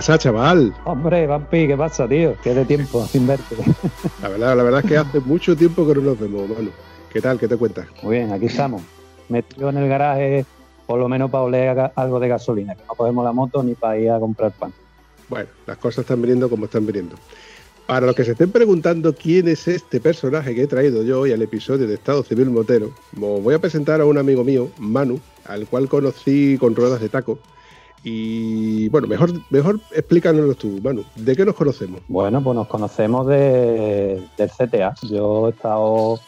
Pasa, chaval? Hombre, Vampi, ¿qué pasa, tío? Qué de tiempo sin verte. La verdad, la verdad es que hace mucho tiempo que no nos vemos, mano. ¿Qué tal? ¿Qué te cuentas? Muy bien, aquí estamos. Metido en el garaje, por lo menos para oler algo de gasolina, que no podemos la moto ni para ir a comprar pan. Bueno, las cosas están viniendo como están viniendo. Para los que se estén preguntando quién es este personaje que he traído yo hoy al episodio de Estado Civil Motero, os voy a presentar a un amigo mío, Manu, al cual conocí con ruedas de taco y bueno, mejor, mejor explícanoslo tú, Manu. ¿De qué nos conocemos? Bueno, pues nos conocemos de, del CTA. Yo he estado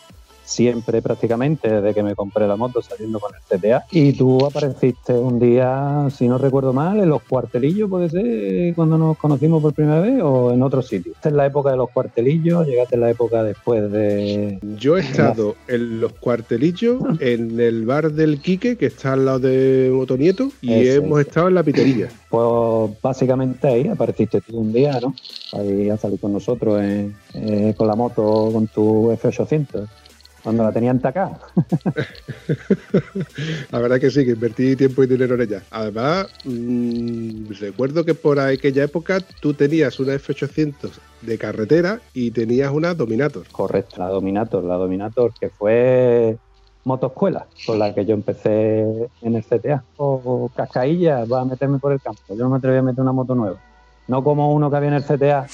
siempre prácticamente desde que me compré la moto saliendo con el CTA. Y tú apareciste un día, si no recuerdo mal, en los cuartelillos, puede ser, cuando nos conocimos por primera vez, o en otro sitio. Esta es la época de los cuartelillos, llegaste en la época después de... Yo he estado en los cuartelillos, en el bar del Quique, que está al lado de Motonieto, y hemos estado en la piterilla. Pues básicamente ahí apareciste tú un día, ¿no? Ahí a salir con nosotros eh, con la moto, con tu F800 cuando la tenían tacada. la verdad que sí, que invertí tiempo y dinero en ella. Además, mmm, recuerdo que por aquella época tú tenías una F800 de carretera y tenías una Dominator. Correcto, la Dominator, la Dominator, que fue motoscuela con la que yo empecé en el CTA. O cascailla, va a meterme por el campo. Yo no me atreví a meter una moto nueva. No como uno que había en el CTA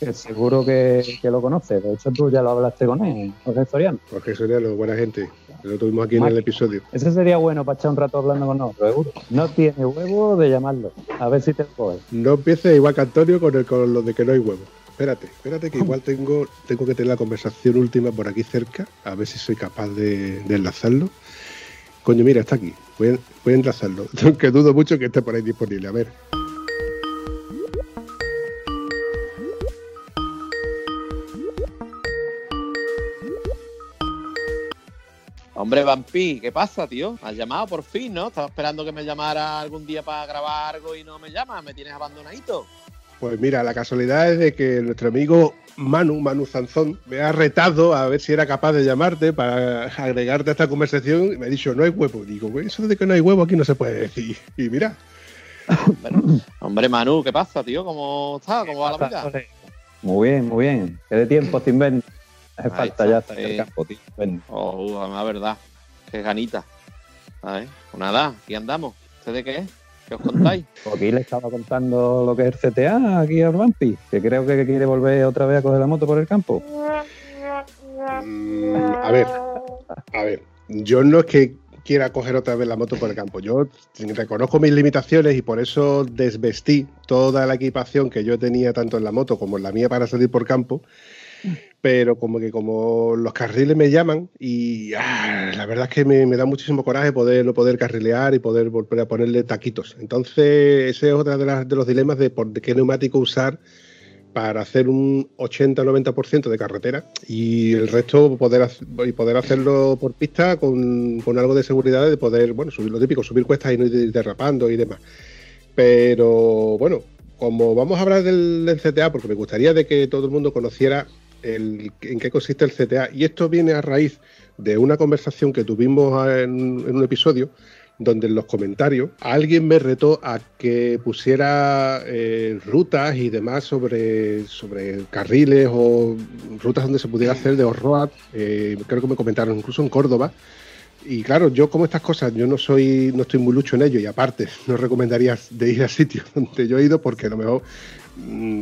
que seguro que, lo conoce. De hecho, tú ya lo hablaste con él, Jorge Soriano. Jorge Soriano, buena gente. Lo tuvimos aquí en el episodio. Ese sería bueno para echar un rato hablando con nosotros, seguro. No tiene huevo de llamarlo. A ver si te coge. No empieces igual que Antonio con, el, con lo de que no hay huevo. Espérate, espérate que igual tengo, tengo que tener la conversación última por aquí cerca, a ver si soy capaz de, enlazarlo. Coño, mira, está aquí. Voy a, voy a enlazarlo. Aunque dudo mucho que esté por ahí disponible. A ver. Hombre, Vampi, ¿qué pasa, tío? ¿Me has llamado por fin, no? Estaba esperando que me llamara algún día para grabar algo y no me llamas. ¿Me tienes abandonadito? Pues mira, la casualidad es de que nuestro amigo Manu, Manu Zanzón, me ha retado a ver si era capaz de llamarte para agregarte a esta conversación y me ha dicho, no hay huevo. Digo, eso de que no hay huevo aquí no se puede decir. Y mira. hombre, Manu, ¿qué pasa, tío? ¿Cómo estás? ¿Cómo va la vida? Muy bien, muy bien. ¿Qué de tiempo sin ver? Hace falta ya estar en el campo, tío. Oh, la verdad. Qué ganita. A ver, pues nada, aquí andamos. ¿Usted de qué es? ¿Qué os contáis? Pues aquí le estaba contando lo que es el CTA aquí a Rampi, que creo que quiere volver otra vez a coger la moto por el campo. Mm, a ver, a ver, yo no es que quiera coger otra vez la moto por el campo. Yo reconozco mis limitaciones y por eso desvestí toda la equipación que yo tenía tanto en la moto como en la mía para salir por campo pero como que como los carriles me llaman y ah, la verdad es que me, da muchísimo coraje poder no poder carrilear y poder volver a ponerle taquitos. Entonces ese es otro de, de los dilemas de, por, qué neumático usar para hacer un 80-90% de carretera y el resto poder, y poder hacerlo por pista con, algo de seguridad de poder, bueno, subir lo típico, subir cuestas y no ir derrapando y demás. Pero bueno, como vamos a hablar del, del, CTA, porque me gustaría de que todo el mundo conociera en qué consiste el CTA. Y esto viene a raíz de una conversación que tuvimos en, un episodio donde en los comentarios alguien me retó a que pusiera eh, rutas y demás sobre, sobre carriles o rutas donde se pudiera hacer de off-road. Eh, creo que me comentaron incluso en Córdoba. Y claro, yo como estas cosas, yo no soy, no estoy muy lucho en ello y aparte no recomendaría de ir a sitios donde yo he ido porque a lo mejor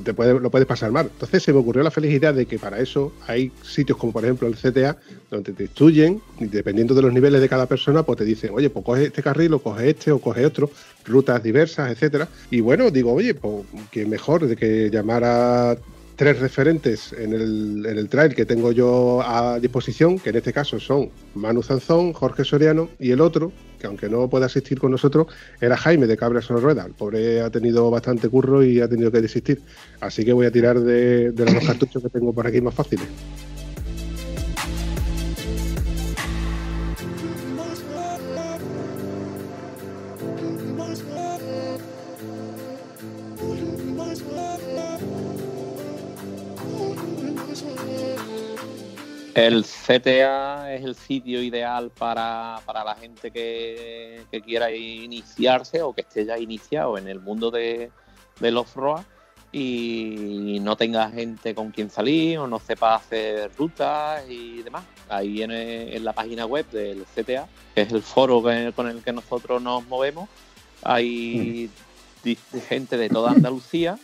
te puede, lo puedes pasar mal. Entonces se me ocurrió la felicidad de que para eso hay sitios como por ejemplo el CTA, donde te instruyen, dependiendo de los niveles de cada persona, pues te dicen, oye, pues coge este carril o coge este o coge otro, rutas diversas, etcétera. Y bueno, digo, oye, pues que mejor de que llamar a tres referentes en el, en el trail que tengo yo a disposición, que en este caso son Manu Zanzón, Jorge Soriano y el otro, que aunque no pueda asistir con nosotros, era Jaime de Cabra sobre Rueda. El pobre ha tenido bastante curro y ha tenido que desistir. Así que voy a tirar de, de los cartuchos que tengo por aquí más fáciles. El CTA es el sitio ideal para, para la gente que, que, quiera iniciarse o que esté ya iniciado en el mundo de, de los ROA y no tenga gente con quien salir o no sepa hacer rutas y demás. Ahí en, en la página web del CTA, que es el foro que, con el que nosotros nos movemos, hay mm. gente de toda Andalucía,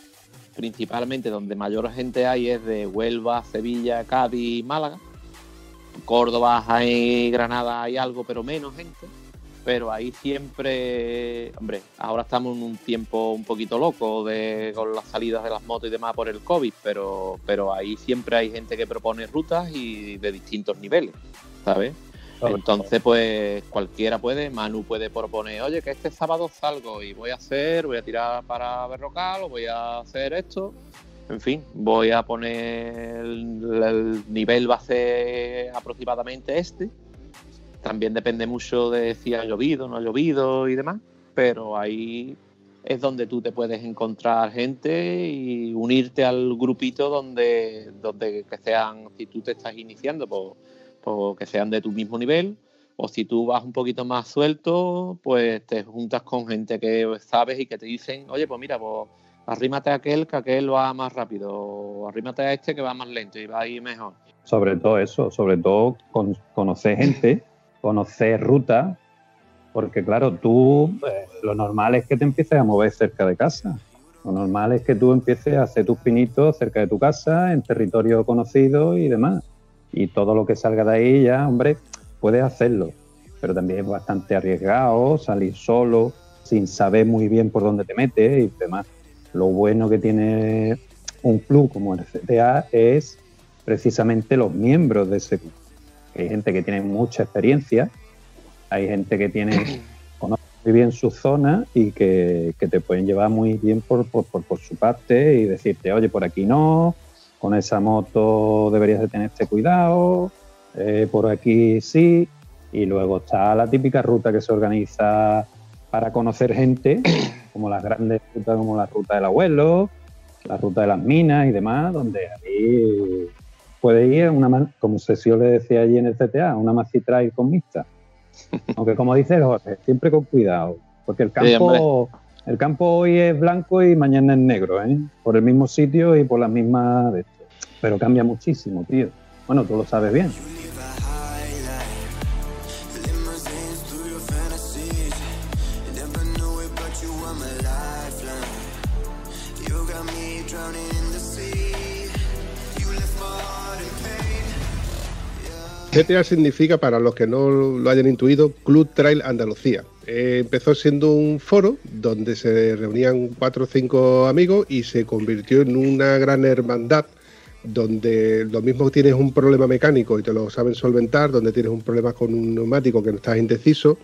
principalmente donde mayor gente hay es de Huelva, Sevilla, Cádiz y Málaga Córdoba y Granada hay algo, pero menos gente. Pero ahí siempre, hombre, ahora estamos en un tiempo un poquito loco de, con las salidas de las motos y demás por el COVID, pero, pero ahí siempre hay gente que propone rutas y de distintos niveles, ¿sabes? Entonces, pues cualquiera puede, Manu puede proponer, oye, que este sábado salgo y voy a hacer, voy a tirar para Berrocal o voy a hacer esto en fin, voy a poner el, nivel base aproximadamente este. También depende mucho de si ha llovido, no ha llovido y demás, pero ahí es donde tú te puedes encontrar gente y unirte al grupito donde, donde que sean, si tú te estás iniciando, pues, pues que sean de tu mismo nivel, o si tú vas un poquito más suelto, pues te juntas con gente que sabes y que te dicen, oye, pues mira, pues arrímate a aquel que aquel va más rápido, o arrímate a este que va más lento y va a ir mejor. Sobre todo eso, sobre todo con, conocer gente, conocer ruta, porque claro, tú eh, lo normal es que te empieces a mover cerca de casa. Lo normal es que tú empieces a hacer tus pinitos cerca de tu casa, en territorio conocido y demás. Y todo lo que salga de ahí ya, hombre, puedes hacerlo. Pero también es bastante arriesgado salir solo, sin saber muy bien por dónde te metes y demás. Lo bueno que tiene un club como el CTA es precisamente los miembros de ese club. Hay gente que tiene mucha experiencia, hay gente que tiene conoce muy bien su zona y que, te pueden llevar muy bien por, su parte y decirte, oye, por aquí no, con esa moto deberías de tener este cuidado, eh, por aquí sí. Y luego está la típica ruta que se organiza para conocer gente, como las grandes rutas como la ruta del abuelo, la ruta de las minas y demás, donde ahí puede ir, una, como Sesio le decía allí en el CTA, una macitra con mixta. Aunque como dice Jorge, siempre con cuidado, porque el campo, el campo hoy es blanco y mañana es negro, ¿eh? por el mismo sitio y por las mismas... Pero cambia muchísimo, tío. Bueno, tú lo sabes bien. GTA significa, para los que no lo hayan intuido, Club Trail Andalucía. Eh, empezó siendo un foro donde se reunían cuatro o cinco amigos y se convirtió en una gran hermandad donde lo mismo tienes un problema mecánico y te lo saben solventar, donde tienes un problema con un neumático que no estás indeciso,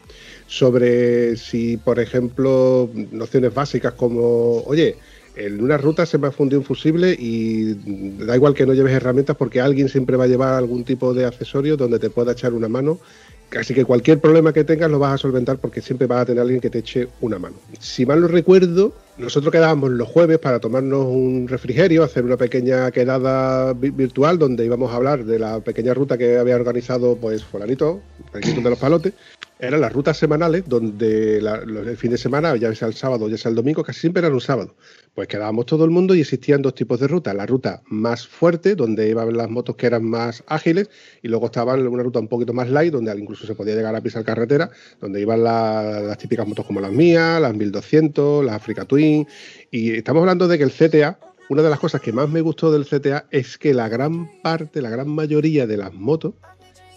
sobre si, por ejemplo, nociones básicas como, oye, en una ruta se me ha fundido un fusible y da igual que no lleves herramientas porque alguien siempre va a llevar algún tipo de accesorio donde te pueda echar una mano. Así que cualquier problema que tengas lo vas a solventar porque siempre vas a tener alguien que te eche una mano. Si mal no recuerdo, nosotros quedábamos los jueves para tomarnos un refrigerio, hacer una pequeña quedada virtual donde íbamos a hablar de la pequeña ruta que había organizado pues Fulanito, el de los Palotes, eran las rutas semanales donde el fin de semana, ya sea el sábado, ya sea el domingo, casi siempre eran un sábado. Pues quedábamos todo el mundo y existían dos tipos de rutas. La ruta más fuerte, donde iban las motos que eran más ágiles, y luego estaba una ruta un poquito más light, donde incluso se podía llegar a pisar carretera, donde iban las típicas motos como las mías, las 1200, las Africa Twin. Y estamos hablando de que el CTA una de las cosas que más me gustó del CTA es que la gran parte, la gran mayoría de las motos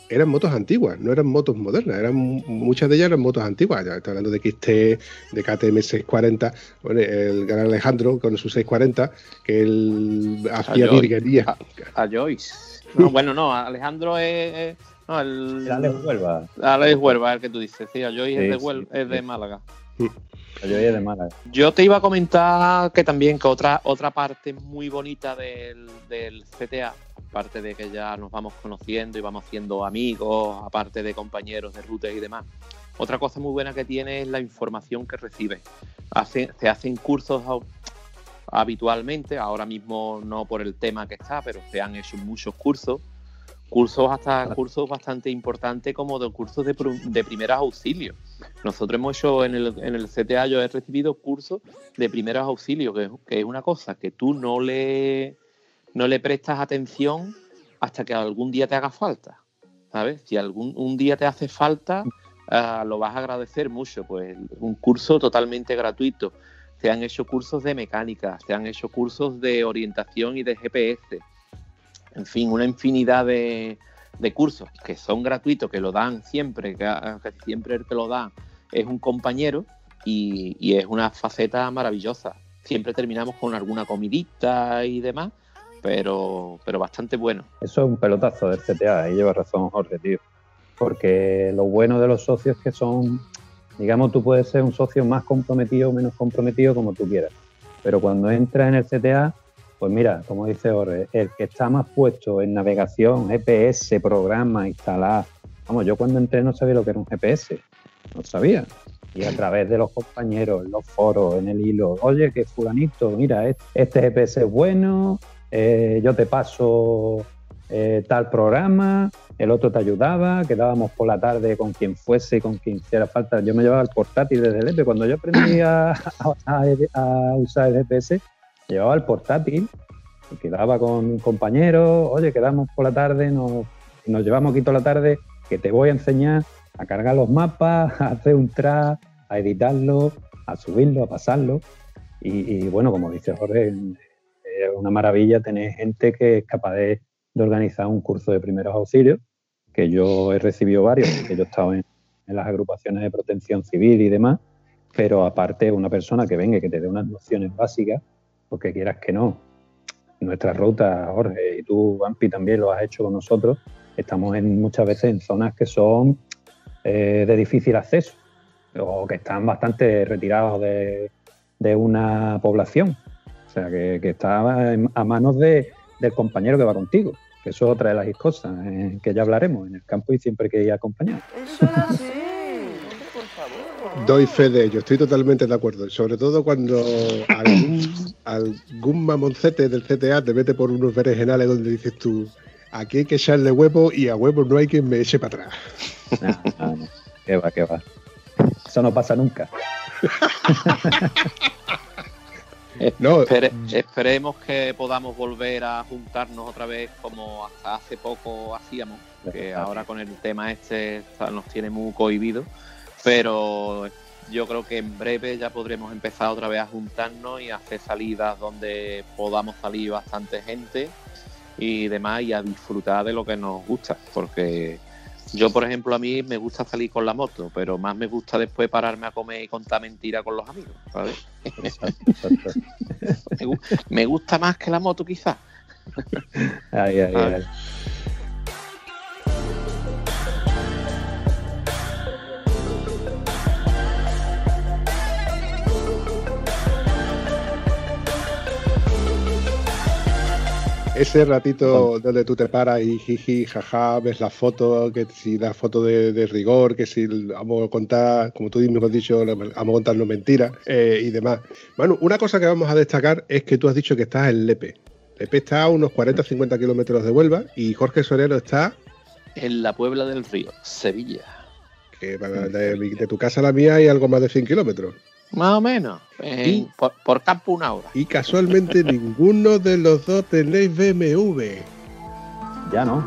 eran motos antiguas, no eran motos modernas, eran muchas de ellas eran motos antiguas. Ya estoy hablando de XT, de KTM 640, el gran Alejandro con su 640, que él hacía virguería. A, Joyce. No, bueno, no, Alejandro es. No, el, Alex Huelva. Alex Huelva, el que tú dices. Sí, a Joyce es, de, es de Málaga. Mm. Yo de Málaga. Yo te iba a comentar que también que otra, otra parte muy bonita del, del CTA aparte de que ya nos vamos conociendo y vamos haciendo amigos, aparte de compañeros de rutas y demás. Otra cosa muy buena que tiene es la información que recibe. se hacen cursos habitualmente, ahora mismo no por el tema que está, pero se han hecho muchos cursos, cursos hasta cursos bastante importantes como de cursos de, de primeros auxilios. Nosotros hemos hecho en el, en el CTA, yo he recibido cursos de primeros auxilios, que, que es una cosa que tú no le no le prestas atención hasta que algún día te haga falta. ¿Sabes? Si algún un día te hace falta, ah, lo vas a agradecer mucho. Pues un curso totalmente gratuito. Se han hecho cursos de mecánica, se han hecho cursos de orientación y de GPS. En fin, una infinidad de, cursos que son gratuitos, que lo dan siempre, que, siempre el que lo da es un compañero y, y es una faceta maravillosa. Siempre terminamos con alguna comidita y demás pero, pero bastante bueno. Eso es un pelotazo del CTA, ahí lleva razón Jorge, tío. Porque lo bueno de los socios que son, digamos, tú puedes ser un socio más comprometido o menos comprometido como tú quieras. Pero cuando entras en el CTA, pues mira, como dice Jorge, el que está más puesto en navegación, GPS, programa, instalar. Vamos, yo cuando entré no sabía lo que era un GPS, no sabía. Y a través de los compañeros, en los foros, en el hilo, oye, que fulanito, mira, este GPS es bueno, eh, yo te paso eh, tal programa, el otro te ayudaba, quedábamos por la tarde con quien fuese, con quien hiciera falta. Yo me llevaba el portátil desde el EPE. Cuando yo aprendí a, usar el GPS, llevaba el portátil quedaba con un compañero, oye, quedamos por la tarde, nos, nos llevamos aquí toda la tarde, que te voy a enseñar a cargar los mapas, a hacer un track, a editarlo, a subirlo, a pasarlo. Y, y bueno, como dice Jorge, es una maravilla tener gente que es capaz de, organizar un curso de primeros auxilios, que yo he recibido varios, que yo he estado en, las agrupaciones de protección civil y demás, pero aparte una persona que venga y que te dé unas nociones básicas, porque quieras que no. Nuestra ruta, Jorge, y tú, Ampi, también lo has hecho con nosotros, estamos en, muchas veces en zonas que son eh, de difícil acceso o que están bastante retirados de, de una población. O sea, que, que está a manos de, del compañero que va contigo. Que eso es otra de las cosas eh, que ya hablaremos en el campo y siempre que ir acompañado. Eso es así. Doy fe de ello, estoy totalmente de acuerdo. Sobre todo cuando algún, mamoncete del CTA te mete por unos berenjenales donde dices tú, aquí hay que echarle huevo y a huevo no hay quien me eche para atrás. No, no, qué va, qué va. Eso no pasa nunca. No. esperemos que podamos volver a juntarnos otra vez como hasta hace poco hacíamos, que ahora con el tema este nos tiene muy cohibido, pero yo creo que en breve ya podremos empezar otra vez a juntarnos y hacer salidas donde podamos salir bastante gente y demás y a disfrutar de lo que nos gusta, porque yo, por ejemplo, a mí me gusta salir con la moto, pero más me gusta después pararme a comer y contar mentiras con los amigos, ¿sabes? me, gusta más que la moto, quizás. ay, ay, ay. Ese ratito donde tú te paras y jiji, jaja, ves la foto, que si la foto de, rigor, que si vamos a contar, como tú mismo has dicho, vamos a contarnos mentiras eh, y demás. Bueno, una cosa que vamos a destacar es que tú has dicho que estás en Lepe. Lepe está a unos 40-50 kilómetros de Huelva y Jorge Solero está... En la Puebla del Río, Sevilla. Que de tu casa a la mía hay algo más de 100 kilómetros. Más o menos. por, campo una hora. Y casualmente ninguno de los dos tenéis BMW. Ya no.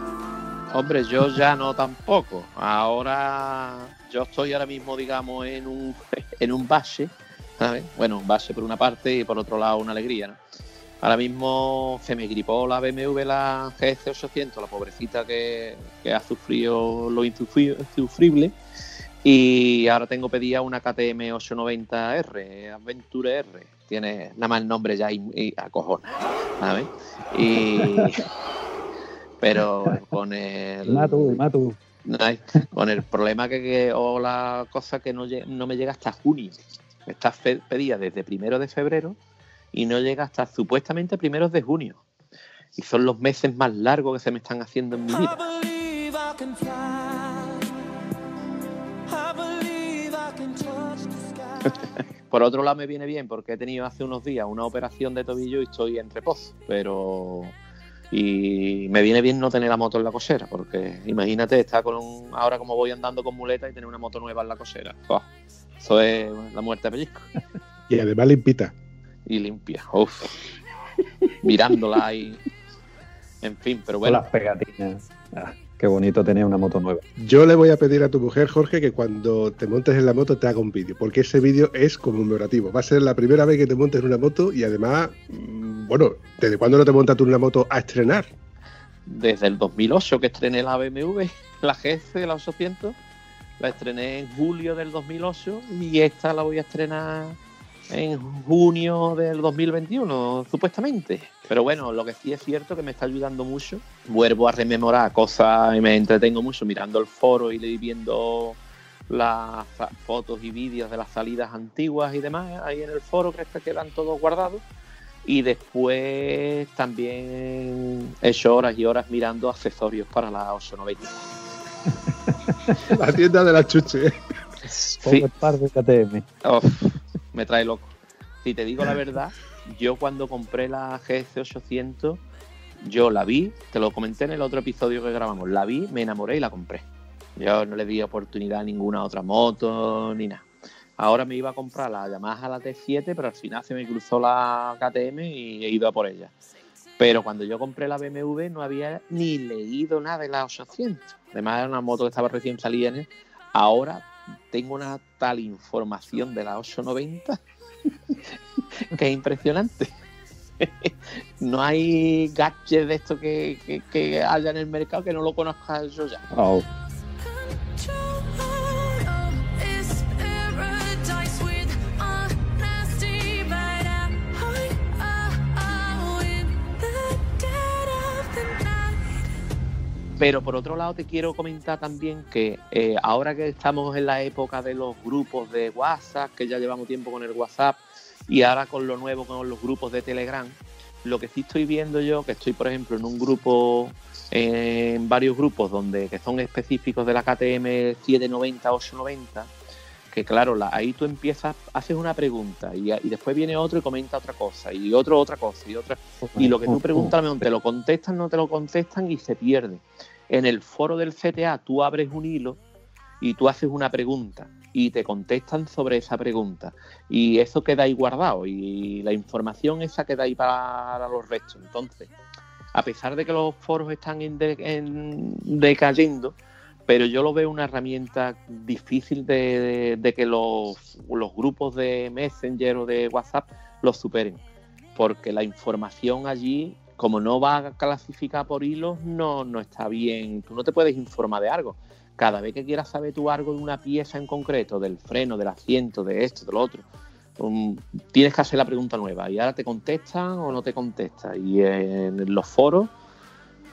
Hombre, yo ya no tampoco. Ahora yo estoy ahora mismo, digamos, en un, en un base. ¿sabes? Bueno, un base por una parte y por otro lado una alegría, ¿no? Ahora mismo se me gripó la BMW, la GS800, la pobrecita que, ha sufrido lo insufrible. Y ahora tengo pedida una KTM 890R, Adventure R. Tiene nada más el nombre ya y, y acojona. ¿sabes? Y, pero con el. Matu, Matu. Con el problema que, o la cosa que no, no me llega hasta junio. Está pedida desde primero de febrero y no llega hasta supuestamente primeros de junio. Y son los meses más largos que se me están haciendo en mi vida. Por otro lado me viene bien porque he tenido hace unos días una operación de tobillo y estoy en reposo, pero y me viene bien no tener la moto en la cosera, porque imagínate, estar con un, ahora como voy andando con muleta y tener una moto nueva en la cosera. eso es la muerte de pellizco. Y además limpita. Y limpia, uff. Mirándola ahí. En fin, pero bueno. las pegatinas. Ah. Qué bonito tener una moto nueva. Yo le voy a pedir a tu mujer, Jorge, que cuando te montes en la moto te haga un vídeo, porque ese vídeo es conmemorativo. Va a ser la primera vez que te montes en una moto y además, mm, bueno, ¿desde cuándo no te montas tú en una moto a estrenar? Desde el 2008 que estrené la BMW, la GS, la 800. La estrené en julio del 2008 y esta la voy a estrenar en junio del 2021, supuestamente. Pero bueno, lo que sí es cierto que me está ayudando mucho. Vuelvo a rememorar cosas y me entretengo mucho mirando el foro y viendo las fotos y vídeos de las salidas antiguas y demás ahí en el foro que quedan todos guardados. Y después también he hecho horas y horas mirando accesorios para la 890. la tienda de la chuche. Sí. Par de KTM me trae loco. Si te digo la verdad, yo cuando compré la GS800, yo la vi, te lo comenté en el otro episodio que grabamos, la vi, me enamoré y la compré. Yo no le di oportunidad a ninguna otra moto ni nada. Ahora me iba a comprar la Yamaha la T7, pero al final se me cruzó la KTM y he ido a por ella. Pero cuando yo compré la BMW no había ni leído nada de la 800. Además era una moto que estaba recién salida. Ahora tengo una tal información de la 890 que es impresionante. no hay gadget de esto que, haya en el mercado que no lo conozca yo ya. Oh. Pero por otro lado te quiero comentar también que eh, ahora que estamos en la época de los grupos de WhatsApp, que ya llevamos tiempo con el WhatsApp, y ahora con lo nuevo con los grupos de Telegram, lo que sí estoy viendo yo, que estoy por ejemplo en un grupo, en varios grupos donde que son específicos de la KTM 790, 890, que claro, ahí tú empiezas, haces una pregunta y, después viene otro y comenta otra cosa y otro otra cosa y otra. Y lo que tú preguntas, te lo contestan, no te lo contestan y se pierde. En el foro del CTA tú abres un hilo y tú haces una pregunta y te contestan sobre esa pregunta. Y eso queda ahí guardado y la información esa queda ahí para los restos. Entonces, a pesar de que los foros están decayendo, pero yo lo veo una herramienta difícil de, que los, grupos de Messenger o de WhatsApp los superen, porque la información allí, como no va a clasificar por hilos, no, no está bien, tú no te puedes informar de algo. Cada vez que quieras saber tú algo de una pieza en concreto, del freno, del asiento, de esto, de lo otro, um, tienes que hacer la pregunta nueva y ahora te contestan o no te contestan. Y en los foros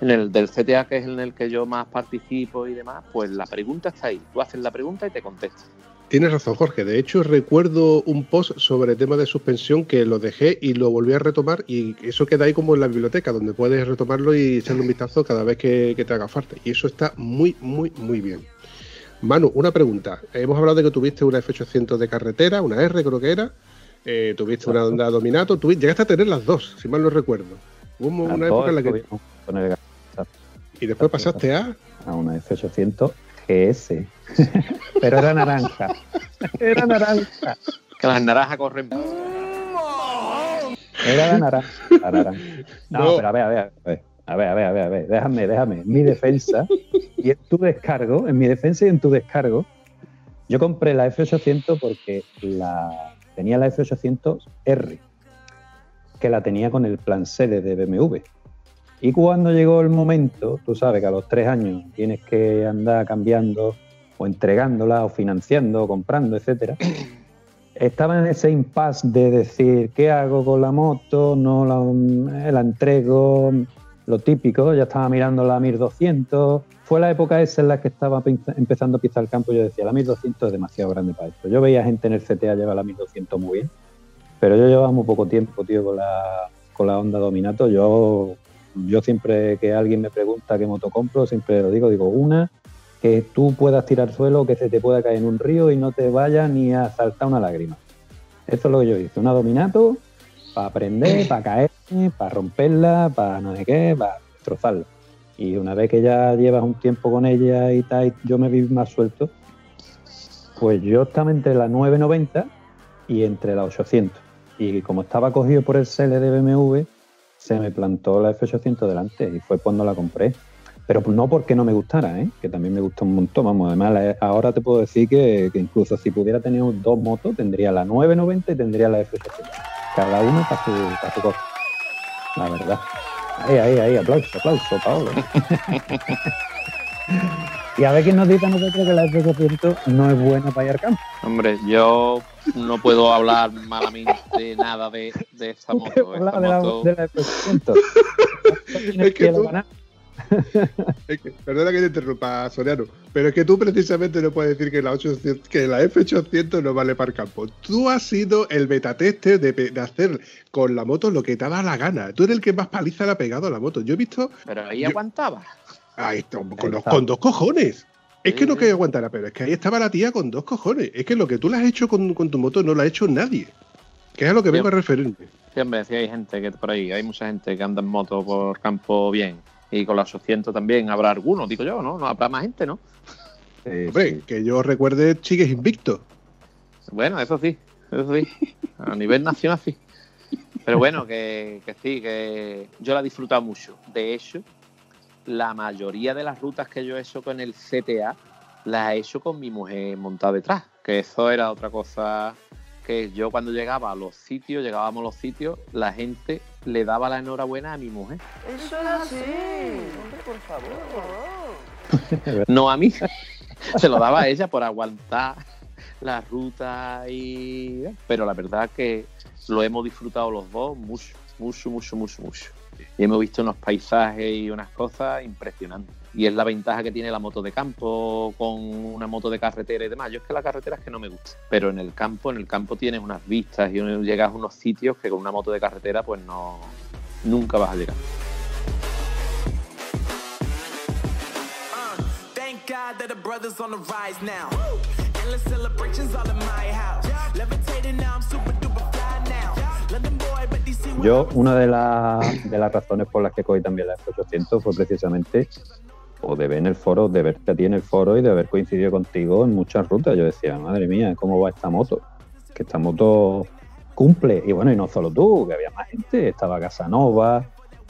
en el del CTA, que es en el que yo más participo y demás, pues la pregunta está ahí. Tú haces la pregunta y te contestas. Tienes razón, Jorge. De hecho, recuerdo un post sobre el tema de suspensión que lo dejé y lo volví a retomar y eso queda ahí como en la biblioteca, donde puedes retomarlo y echarle un vistazo cada vez que, te haga falta. Y eso está muy, muy, muy bien. Manu, una pregunta. Hemos hablado de que tuviste una F800 de carretera, una R creo que era. Eh, tuviste una Honda Dominato. llegaste a tener las dos, si mal no recuerdo. Hubo una época en la que... Y después pasaste a. A una F800 GS. Pero era naranja. Era naranja. Que las naranjas corren. Era la naranja. No, pero a ver, a ver, a ver. A ver, a ver, a ver, a ver, déjame, déjame. mi defensa y en tu descargo, en mi defensa y en tu descargo, yo compré la F800 porque la, tenía la F800R, que la tenía con el plan sede de BMW. Y cuando llegó el momento, tú sabes que a los tres años tienes que andar cambiando o entregándola o financiando o comprando, etcétera. Estaba en ese impasse de decir, ¿qué hago con la moto? No la, la entrego, lo típico, ya estaba mirando la 1200. Fue la época esa en la que estaba empezando a pisar el campo y yo decía, la 1200 es demasiado grande para esto. Yo veía gente en el CTA llevar la 1200 muy bien, pero yo llevaba muy poco tiempo, tío, con la, con la Honda Dominato. Yo, yo siempre que alguien me pregunta qué moto compro, siempre lo digo, digo, una que tú puedas tirar suelo, que se te pueda caer en un río y no te vaya ni a saltar una lágrima. Eso es lo que yo hice, una Dominato para aprender, para caerme, para romperla, para no sé qué, para destrozarla. Y una vez que ya llevas un tiempo con ella y tal, yo me vi más suelto, pues yo estaba entre la 990 y entre la 800. Y como estaba cogido por el CL de BMW, se me plantó la F800 delante y fue cuando la compré. Pero no porque no me gustara, ¿eh? que también me gusta un montón. Vamos, además, ahora te puedo decir que, incluso si pudiera tener dos motos, tendría la 990 y tendría la F800 cada uno para su, para cosa. La verdad. Ahí, ahí, ahí, aplauso, aplauso, Paolo. y a ver quién nos dice a nosotros que la F800 no es buena para ir al campo. Hombre, yo no puedo hablar malamente nada de, de esta moto. de, la, de la F800. es que tú, perdona que te interrumpa, Soriano, pero es que tú precisamente no puedes decir que la, 800, que la F800 no vale para el campo. Tú has sido el beta tester de, hacer con la moto lo que te da la gana. Tú eres el que más paliza le ha pegado a la moto. Yo he visto. Pero ahí aguantaba. Ahí con, con dos cojones. Es que no que aguantara, pero es que ahí estaba la tía con dos cojones. Es que lo que tú le has hecho con, tu moto no lo ha hecho nadie. Que es a lo que vengo a referirme. Siempre sí, hay gente que por ahí, hay mucha gente que anda en moto por campo bien y con los 800 también habrá algunos, digo yo, ¿no? No habrá más gente, ¿no? Hombre, que yo recuerde, sigues invicto. Bueno, eso sí, eso sí. A nivel nacional sí. Pero bueno, que, sí, que yo la he disfrutado mucho. De hecho, la mayoría de las rutas que yo he hecho con el CTA las he hecho con mi mujer montada detrás. Que eso era otra cosa que yo cuando llegaba a los sitios, llegábamos a los sitios, la gente le daba la enhorabuena a mi mujer. Eso es así. Hombre, por favor. no a mí. Se lo daba a ella por aguantar la ruta y... Pero la verdad que lo hemos disfrutado los dos mucho, mucho, mucho, mucho, mucho. Y hemos visto unos paisajes y unas cosas impresionantes y es la ventaja que tiene la moto de campo con una moto de carretera y demás. Yo es que la carretera es que no me gusta, pero en el campo, en el campo tienes unas vistas y llegas a unos sitios que con una moto de carretera pues no nunca vas a llegar. Yo, una de, de las razones por las que cogí también la F800 fue precisamente o de ver en el foro, de verte a ti en el foro y de haber coincidido contigo en muchas rutas. Yo decía, madre mía, ¿cómo va esta moto? Que esta moto cumple. Y bueno, y no solo tú, que había más gente, estaba Casanova,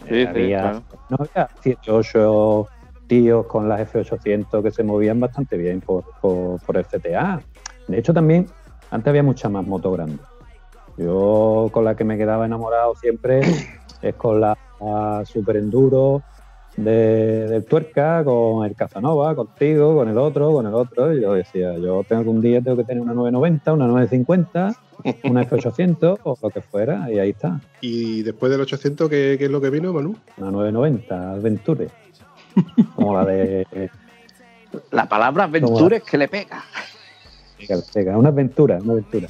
eh, había, no, había 8 tíos con las F800 que se movían bastante bien por, por, el CTA. De hecho, también, antes había muchas más motos grandes. Yo con la que me quedaba enamorado siempre es con la Super Enduro, de, del Tuerca, con el Casanova, contigo, con el otro, con el otro. Y yo decía, yo tengo que un día tengo que tener una 990, una 950, una F800 o lo que fuera, y ahí está. ¿Y después del 800 qué, qué es lo que vino, Manu? Una 990, Adventure. Como la de. La palabra Adventure es que le pega. Que le pega, una aventura, una aventura.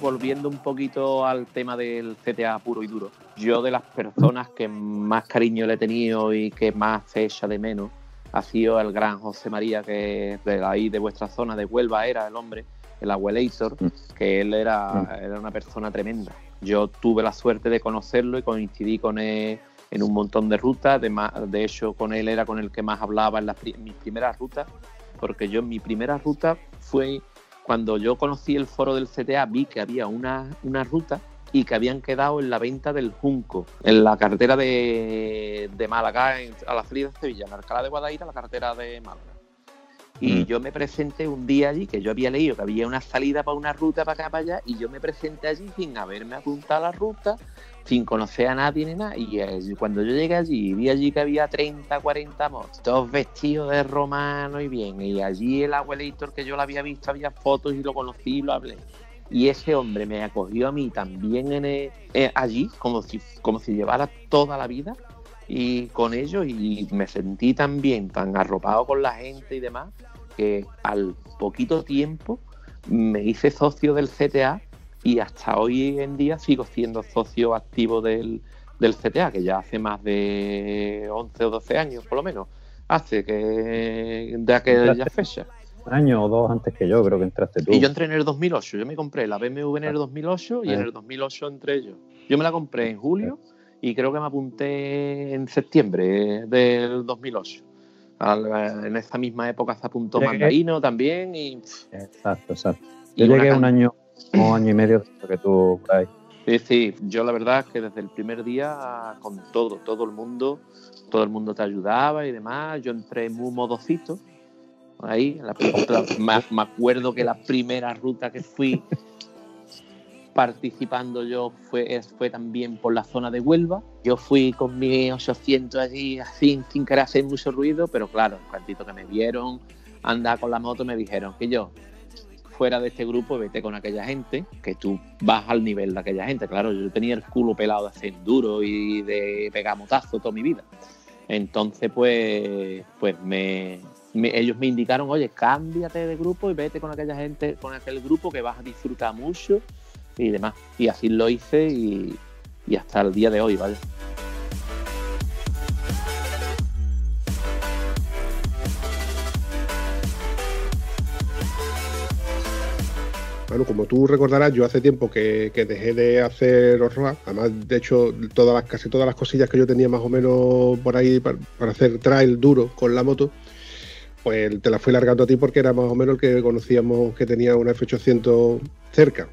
Volviendo un poquito al tema del CTA puro y duro, yo de las personas que más cariño le he tenido y que más se echa de menos ha sido el gran José María, que de ahí de vuestra zona de Huelva era el hombre, el abuelator, mm. que él era, mm. era una persona tremenda. Yo tuve la suerte de conocerlo y coincidí con él en un montón de rutas. De, de hecho, con él era con el que más hablaba en, las, mis primeras rutas, porque yo en mi primera ruta fue cuando yo conocí el foro del CTA, vi que había una, una ruta y que habían quedado en la venta del Junco, en la carretera de, de Málaga, en- a la salida de Sevilla, en Alcalá de Guadaira, la carretera de Málaga. Y Mm. yo me presenté un día allí, que yo había leído que había una salida para una ruta para acá, para allá, y yo me presenté allí sin haberme apuntado a la ruta, sin conocer a nadie ni nada. Y eh, cuando yo llegué allí, vi allí que había 30, 40 motos, todos vestidos de romano y bien. Y allí el abuelito que yo lo había visto, había fotos y lo conocí y lo hablé. Y ese hombre me acogió a mí también en el- eh, allí, como si, como si llevara toda la vida y con ellos y me sentí también tan arropado con la gente y demás que al poquito tiempo me hice socio del CTA y hasta hoy en día sigo siendo socio activo del, del CTA, que ya hace más de 11 o 12 años por lo menos, hace que de aquella fecha. Un año o dos antes que yo, creo que entraste tú. Y yo entré en el 2008, yo me compré la BMW en el 2008 y en Ah. el 2008 entré yo. Yo me la compré en julio y creo que me apunté en septiembre del 2008. Al- en esa misma época se apuntó Mandarino también y, Exacto, exacto. y Yo una llegué un año, un año y medio que tú, por ahí. Sí, sí, yo la verdad es que desde el primer día con todo, todo el mundo, todo el mundo te ayudaba y demás. Yo entré muy modocito. Ahí, la- la- me, me acuerdo que la primera ruta que fui participando yo fue, fue también por la zona de Huelva. Yo fui con mi 800 allí así, sin querer hacer mucho ruido, pero claro, un ratito que me vieron andar con la moto me dijeron que yo fuera de este grupo vete con aquella gente, que tú vas al nivel de aquella gente. Claro, yo tenía el culo pelado de hacer duro y de pegar motazo toda mi vida. Entonces, pues, pues me, me- ellos me indicaron, oye, cámbiate de grupo y vete con aquella gente, con aquel grupo que vas a disfrutar mucho y demás. Y así lo hice y, hasta el día de hoy, ¿vale? Bueno, como tú recordarás, yo hace tiempo que, que dejé de hacer off-road. Además, de hecho, todas las, casi todas las cosillas que yo tenía más o menos por ahí para, para hacer trail duro con la moto, pues te las fui largando a ti porque era más o menos el que conocíamos que tenía una F800 cerca.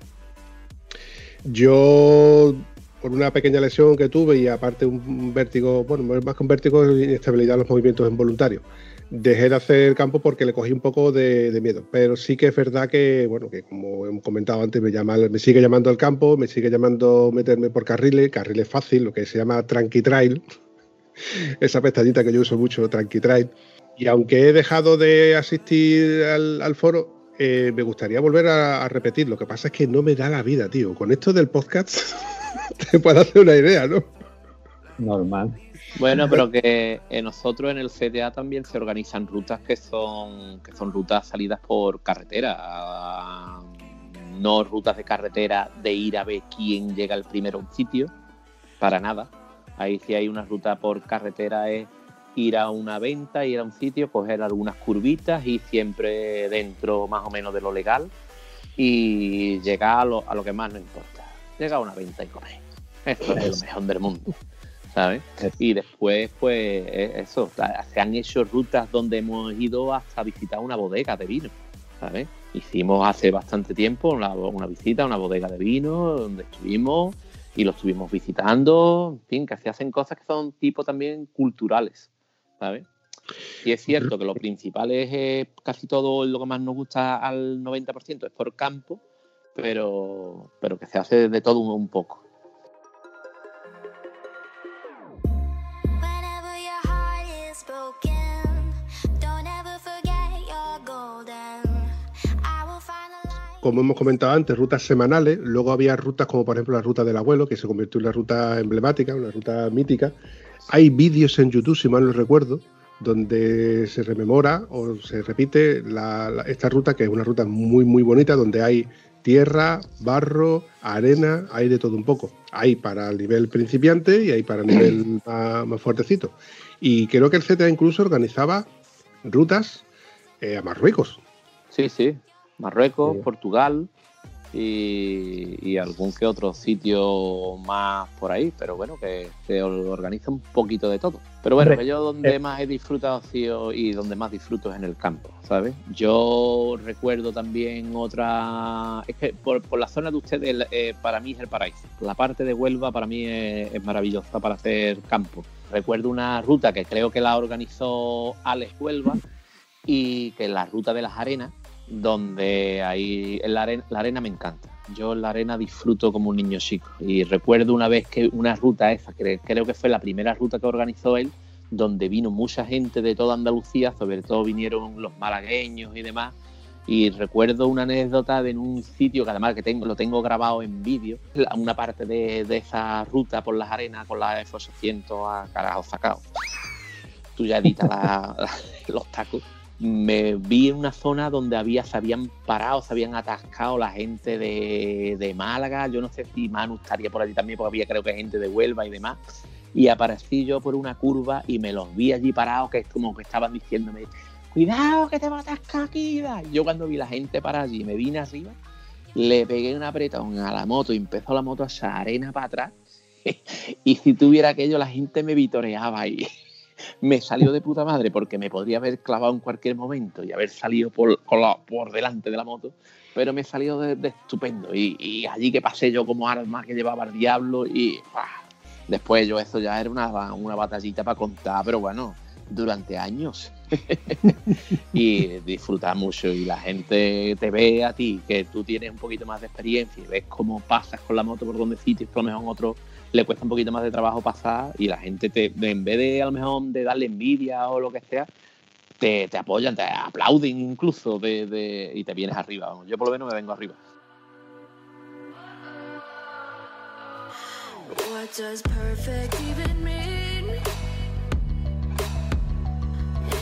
Yo, por una pequeña lesión que tuve y aparte un vértigo, bueno, más que un vértigo, inestabilidad en los movimientos involuntarios dejé de hacer campo porque le cogí un poco de, miedo. Pero sí que es verdad que, bueno, que como hemos comentado antes, me, llama, me sigue llamando al campo, me sigue llamando meterme por carriles, carriles fácil, lo que se llama tranqui trail, esa pestañita que yo uso mucho, tranqui trail. Y aunque he dejado de asistir al foro, eh, me gustaría volver a, a, repetir. Lo que pasa es que no me da la vida, tío. Con esto del podcast te puedo hacer una idea, ¿no? Normal. Bueno, pero que eh, nosotros en el CTA también se organizan rutas que son que son rutas salidas por carretera, no rutas de carretera de ir a ver quién llega el primero a un sitio, para nada. Ahí sí hay una ruta por carretera es ir a una venta, ir a un sitio, coger algunas curvitas y siempre dentro más o menos de lo legal y llegar a lo, a lo que más nos importa. Llegar a una venta y comer. Esto es lo mejor del mundo. ¿sabes? Y después, pues, eso, se han hecho rutas donde hemos ido hasta visitar una bodega de vino, ¿sabes? Hicimos hace bastante tiempo una, una visita a una bodega de vino donde estuvimos y lo estuvimos visitando, en fin, que se hacen cosas que son tipo también culturales, ¿sabes? Y es cierto que lo principal es eh, casi todo lo que más nos gusta al 90% es por campo, pero, pero que se hace de todo un, un poco. como hemos comentado antes, rutas semanales. Luego había rutas como por ejemplo la ruta del abuelo, que se convirtió en una ruta emblemática, una ruta mítica. Hay vídeos en YouTube, si mal no recuerdo, donde se rememora o se repite la, la, esta ruta, que es una ruta muy, muy bonita, donde hay tierra, barro, arena, hay de todo un poco. Hay para el nivel principiante y hay para el nivel más, más fuertecito. Y creo que el CTA incluso organizaba rutas eh, a Marruecos. Sí, sí, Marruecos, sí. Portugal, y, y algún que otro sitio más por ahí, pero bueno, que se organiza un poquito de todo. Pero bueno, que yo donde eh. más he disfrutado sido y donde más disfruto es en el campo, ¿sabes? Yo recuerdo también otra... Es que por, por la zona de ustedes eh, para mí es el paraíso. La parte de Huelva para mí es, es maravillosa para hacer campo. Recuerdo una ruta que creo que la organizó Alex Huelva y que es la ruta de las arenas, donde ahí la arena, la arena me encanta. Yo la arena disfruto como un niño chico. Y recuerdo una vez que una ruta esa, que creo que fue la primera ruta que organizó él, donde vino mucha gente de toda Andalucía, sobre todo vinieron los malagueños y demás. Y recuerdo una anécdota de en un sitio que además que tengo, lo tengo grabado en vídeo, una parte de, esa ruta por las arenas con la F800 a carajo sacado. Tú ya la- los tacos me vi en una zona donde había, se habían parado, se habían atascado la gente de, de Málaga. Yo no sé si Manu estaría por allí también, porque había creo que gente de Huelva y demás. Y aparecí yo por una curva y me los vi allí parados, que es como que estaban diciéndome, cuidado que te va a atascar aquí. da". Y Yo cuando vi la gente para allí, me vine arriba, le pegué un apretón a la moto y empezó la moto a echar arena para atrás. y si tuviera aquello, la gente me vitoreaba ahí me salió de puta madre porque me podría haber clavado en cualquier momento y haber salido por, por delante de la moto, pero me salió de, de estupendo. Y, allí que pasé yo como arma que llevaba el diablo y después yo eso ya era una, una batallita para contar, pero bueno, durante años. y disfrutar mucho y la gente te ve a ti que tú tienes un poquito más de experiencia y ves cómo pasas con la moto por donde sitios que a otro le cuesta un poquito más de trabajo pasar y la gente te, en vez de a lo mejor de darle envidia o lo que sea, te, te apoyan, te aplauden incluso de, de- y te vienes arriba. vamos. Yo por lo menos me vengo arriba. What does perfect even mean?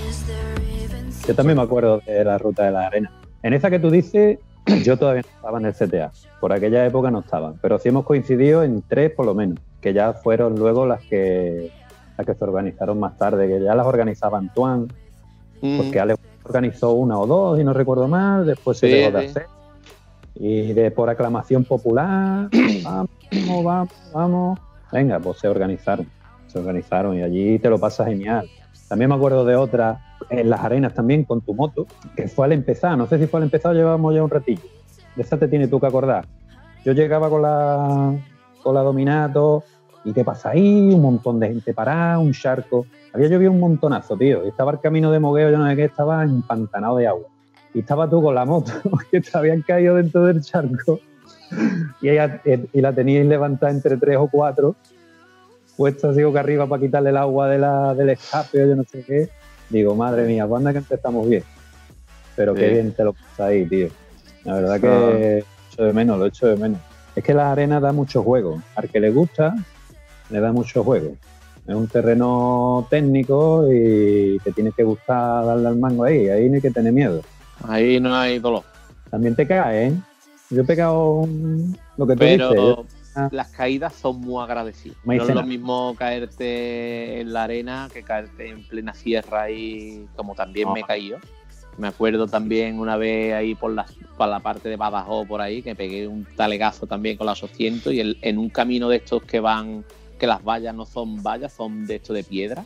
Is there even Yo también me acuerdo de la ruta de la arena. En esa que tú dices, yo todavía no estaba en el CTA. Por aquella época no estaban. Pero sí hemos coincidido en tres por lo menos, que ya fueron luego las que, las que se organizaron más tarde, que ya las organizaba Antoine, Mm, porque Alex organizó una o dos, y no recuerdo mal, después se Sí, dejó de hacer. Y de por aclamación popular, vamos, vamos, vamos. Venga, pues se organizaron, se organizaron y allí te lo pasas genial. También me acuerdo de otra en las arenas también con tu moto, que fue al empezar, no sé si fue al empezar o llevábamos ya un ratillo. De esa te tienes tú que acordar. Yo llegaba con la, con la Dominato y te pasa ahí, un montón de gente parada, un charco. Había llovido un montonazo, tío. y Estaba el camino de Mogueo, yo no sé qué, estaba empantanado de agua. Y estaba tú con la moto, que te habían caído dentro del charco. Y, ella, la teníais levantada entre tres o cuatro, puesta así boca arriba para quitarle el agua de la, del escape yo no sé qué. Digo, madre mía, pues anda que empezamos bien. Pero qué bien te lo pasas ahí, tío. La verdad que echo de menos, lo echo de menos. Es que la arena da mucho juego. Al que le gusta, le da mucho juego. Es un terreno técnico y te tiene que gustar darle al mango ahí. Ahí no hay que tener miedo. Ahí no hay dolor. También te cae, ¿eh? Yo he pegado un- lo que dices. Pero yo- ah. Las caídas son muy agradecidas. No es lo mismo caerte en la arena que caerte en plena sierra y como también me he Ah. caído. Me acuerdo también una vez ahí por la, por la parte de Badajoz, por ahí, que pegué un talegazo también con la 800 y el- en un camino de estos que van, que las vallas no son vallas, son de esto de piedra,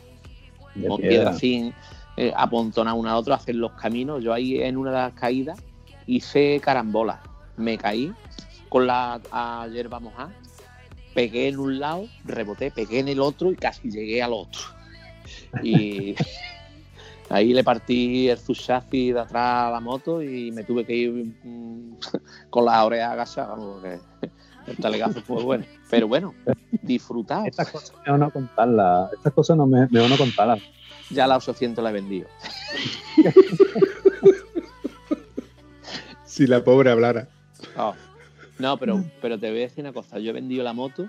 de con piedra. piedra sin eh, apontonar una a otra, hacer los caminos. Yo ahí en una de las caídas hice carambola. Me caí con la hierba mojada, pegué en un lado, reboté, pegué en el otro y casi llegué al otro. Y ahí le partí el chasis de atrás a la moto y me tuve que ir mm, con las orejas agachadas, porque el talegazo fue bueno. Pero bueno, disfrutado. Estas cosas mejor no contarlas. Estas cosas no me, mejor no contarlas. Ya la 800 la he vendido. Si la pobre hablara. Oh. No, pero, pero te voy a decir una cosa. Yo he vendido la moto,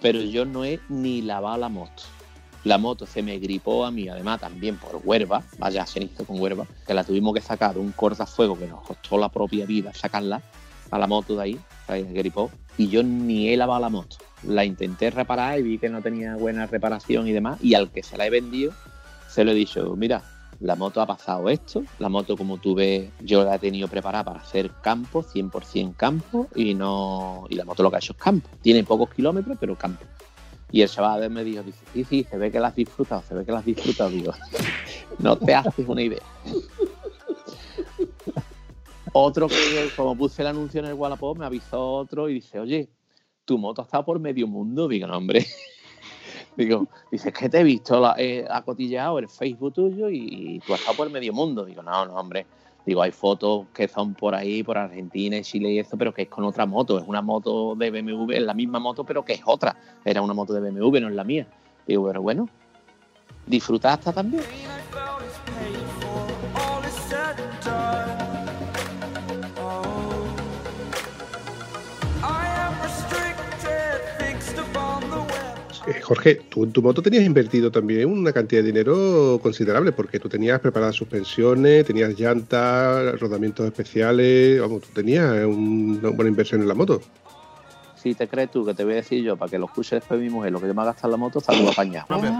pero yo no he ni lavado la moto. La moto se me gripó a mí, además también por huerva, vaya cenizo con huerva, que la tuvimos que sacar de un cortafuego que nos costó la propia vida sacarla a la moto de ahí, ahí gripó, y yo ni he lavado la moto. La intenté reparar y vi que no tenía buena reparación y demás, y al que se la he vendido, se lo he dicho, mira, la moto ha pasado esto, la moto como tú ves, yo la he tenido preparada para hacer campo, 100% campo, y no y la moto lo que ha hecho es campo. Tiene pocos kilómetros, pero campo. Y el chaval me dijo, dice, sí, sí, se ve que la has disfrutado, se ve que la has disfrutado. Digo, no te haces una idea. Otro que, como puse el anuncio en el Wallapop, me avisó otro y dice, oye, tu moto ha estado por medio mundo. Digo, no, hombre. Digo, dice, que te he visto la, eh, acotilleado el Facebook tuyo y tú has estado por medio mundo. Digo, no, no, hombre. Digo, hay fotos que son por ahí, por Argentina, Chile y eso, pero que es con otra moto. Es una moto de BMW, es la misma moto, pero que es otra. Era una moto de BMW, no es la mía. Digo, pero bueno, disfrutaste también. Jorge, tú en tu moto tenías invertido también una cantidad de dinero considerable, porque tú tenías preparadas suspensiones, tenías llantas, rodamientos especiales, vamos, tú tenías un- una buena inversión en la moto. Si te crees tú que te voy a decir yo, para que lo escuche después mi mujer, lo que yo me ha gastado en la moto, está todo apañado. Coño.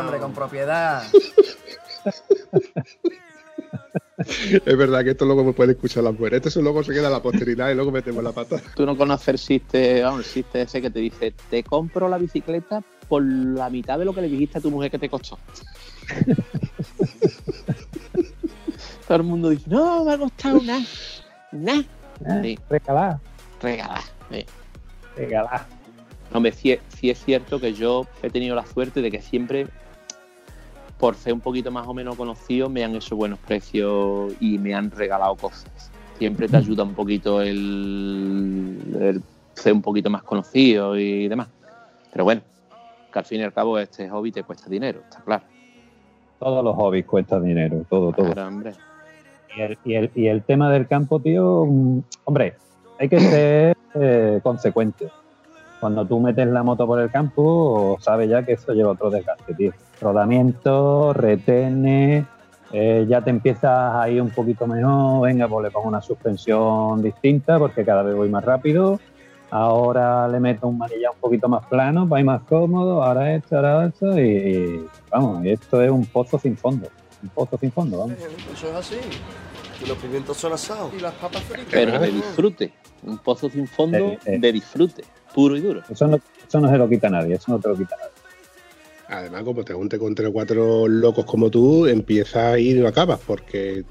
Hombre, con propiedad. Es verdad que esto luego me puede escuchar las mujeres. Esto luego se queda a la posteridad y luego metemos la pata. Tú no conoces el chiste, vamos, el chiste ese que te dice, te compro la bicicleta por la mitad de lo que le dijiste a tu mujer que te costó. Todo el mundo dice, no, me ha costado nada, nada. Sí, Regalar, regalar. sí. regalar. Hombre, sí, es- sí es cierto que yo he tenido la suerte de que siempre, por ser un poquito más o menos conocido, me han hecho buenos precios y me han regalado cosas. Siempre te ayuda un poquito el, el ser un poquito más conocido y demás. Pero bueno, que al fin y al cabo este hobby te cuesta dinero, está claro. Todos los hobbies cuestan dinero, todo, todo. Claro, hombre. Y el, y, el, y el tema del campo, tío, mm, hombre, hay que ser eh, consecuente. Cuando tú metes la moto por el campo, sabes ya que eso lleva otro desgaste, tío. Rodamiento, retenes, eh, ya te empiezas a ir un poquito mejor, venga, pues le pongo una suspensión distinta porque cada vez voy más rápido. Ahora le meto un manillar un poquito más plano para ir más cómodo, ahora esto, ahora esto, y, y, vamos, esto es un pozo sin fondo. Un pozo sin fondo, vamos. Eso es así. Y los pimientos son asados. Y las papas fritas. Pero de disfrute. Un pozo sin fondo Eh, eh. de disfrute, puro y duro. Eso no, eso no se lo quita nadie, eso no te lo quita nadie. Además, como te junte con tres o cuatro locos como tú, empiezas y no acabas, porque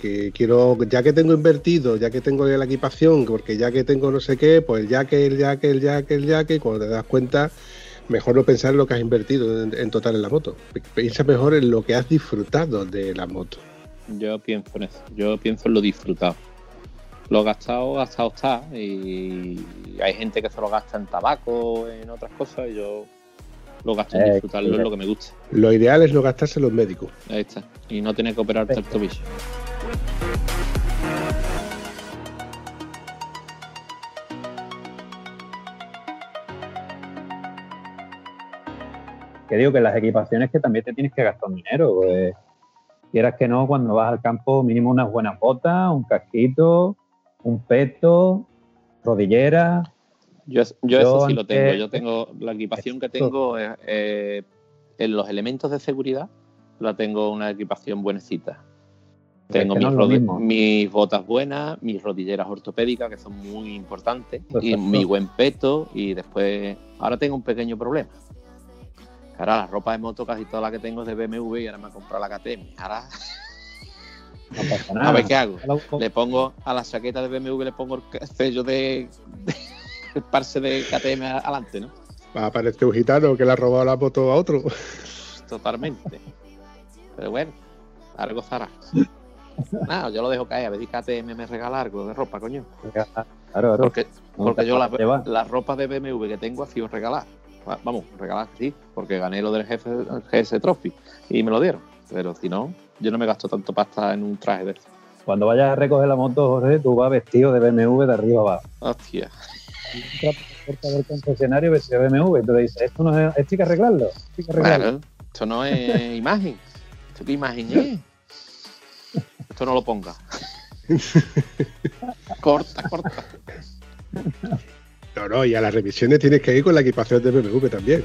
que quiero, ya que tengo invertido, ya que tengo la equipación, porque ya que tengo no sé qué, pues ya que el ya que el ya que el ya que, cuando te das cuenta, mejor no pensar en lo que has invertido en, en total en la moto. Piensa mejor en lo que has disfrutado de la moto. Yo pienso en eso, yo pienso en lo disfrutado. Lo gastado, gastado está. Y hay gente que se lo gasta en tabaco, en otras cosas, y yo lo gasto en Eh, disfrutarlo, es lo que me gusta. Lo ideal es no gastarse los médicos. Ahí está. Y no tener que operarte el tobillo. Que digo que las equipaciones que también te tienes que gastar dinero. Pues, quieras que no, cuando vas al campo, mínimo unas buenas botas, un casquito, un peto, rodilleras. Yo, yo Yo eso sí lo tengo. Yo tengo la equipación que tengo eh, eh, en los elementos de seguridad. La tengo una equipación buenecita. Tengo mis, no botas buenas, mis rodilleras ortopédicas que son muy importantes, y mi buen peto. Y después, ahora tengo un pequeño problema. Ahora la ropa de moto casi toda la que tengo es de BMW y ahora me he comprado la KTM. Ahora, No pasa nada. a ver qué hago. Le pongo a la chaqueta de BMW, le pongo el sello de, de- el parche de KTM adelante, ¿no? Va a aparecer un gitano que le ha robado la moto a otro. Totalmente. Pero bueno, algo zará. Nada, yo lo dejo caer, a ver si KTM me regala algo de ropa, coño. Claro, claro. Porque, porque yo la, la ropa de BMW que tengo ha sido regalar. Va- Vamos, regalar sí, porque gané lo del jefe GS Trophy y me lo dieron. Pero si no, yo no me gasto tanto pasta en un traje de eso. Cuando vayas a recoger la moto, Jorge, tú vas vestido de BMW de arriba abajo. Hostia. Entras por del concesionario de BMW y tú le dices, esto no es, esto hay que arreglarlo. esto hay que arreglarlo. Claro, esto no es imagen. ¿Esto qué imagen es? Esto no lo ponga. corta, corta. No, no, y a las revisiones tienes que ir con la equipación de BMW también.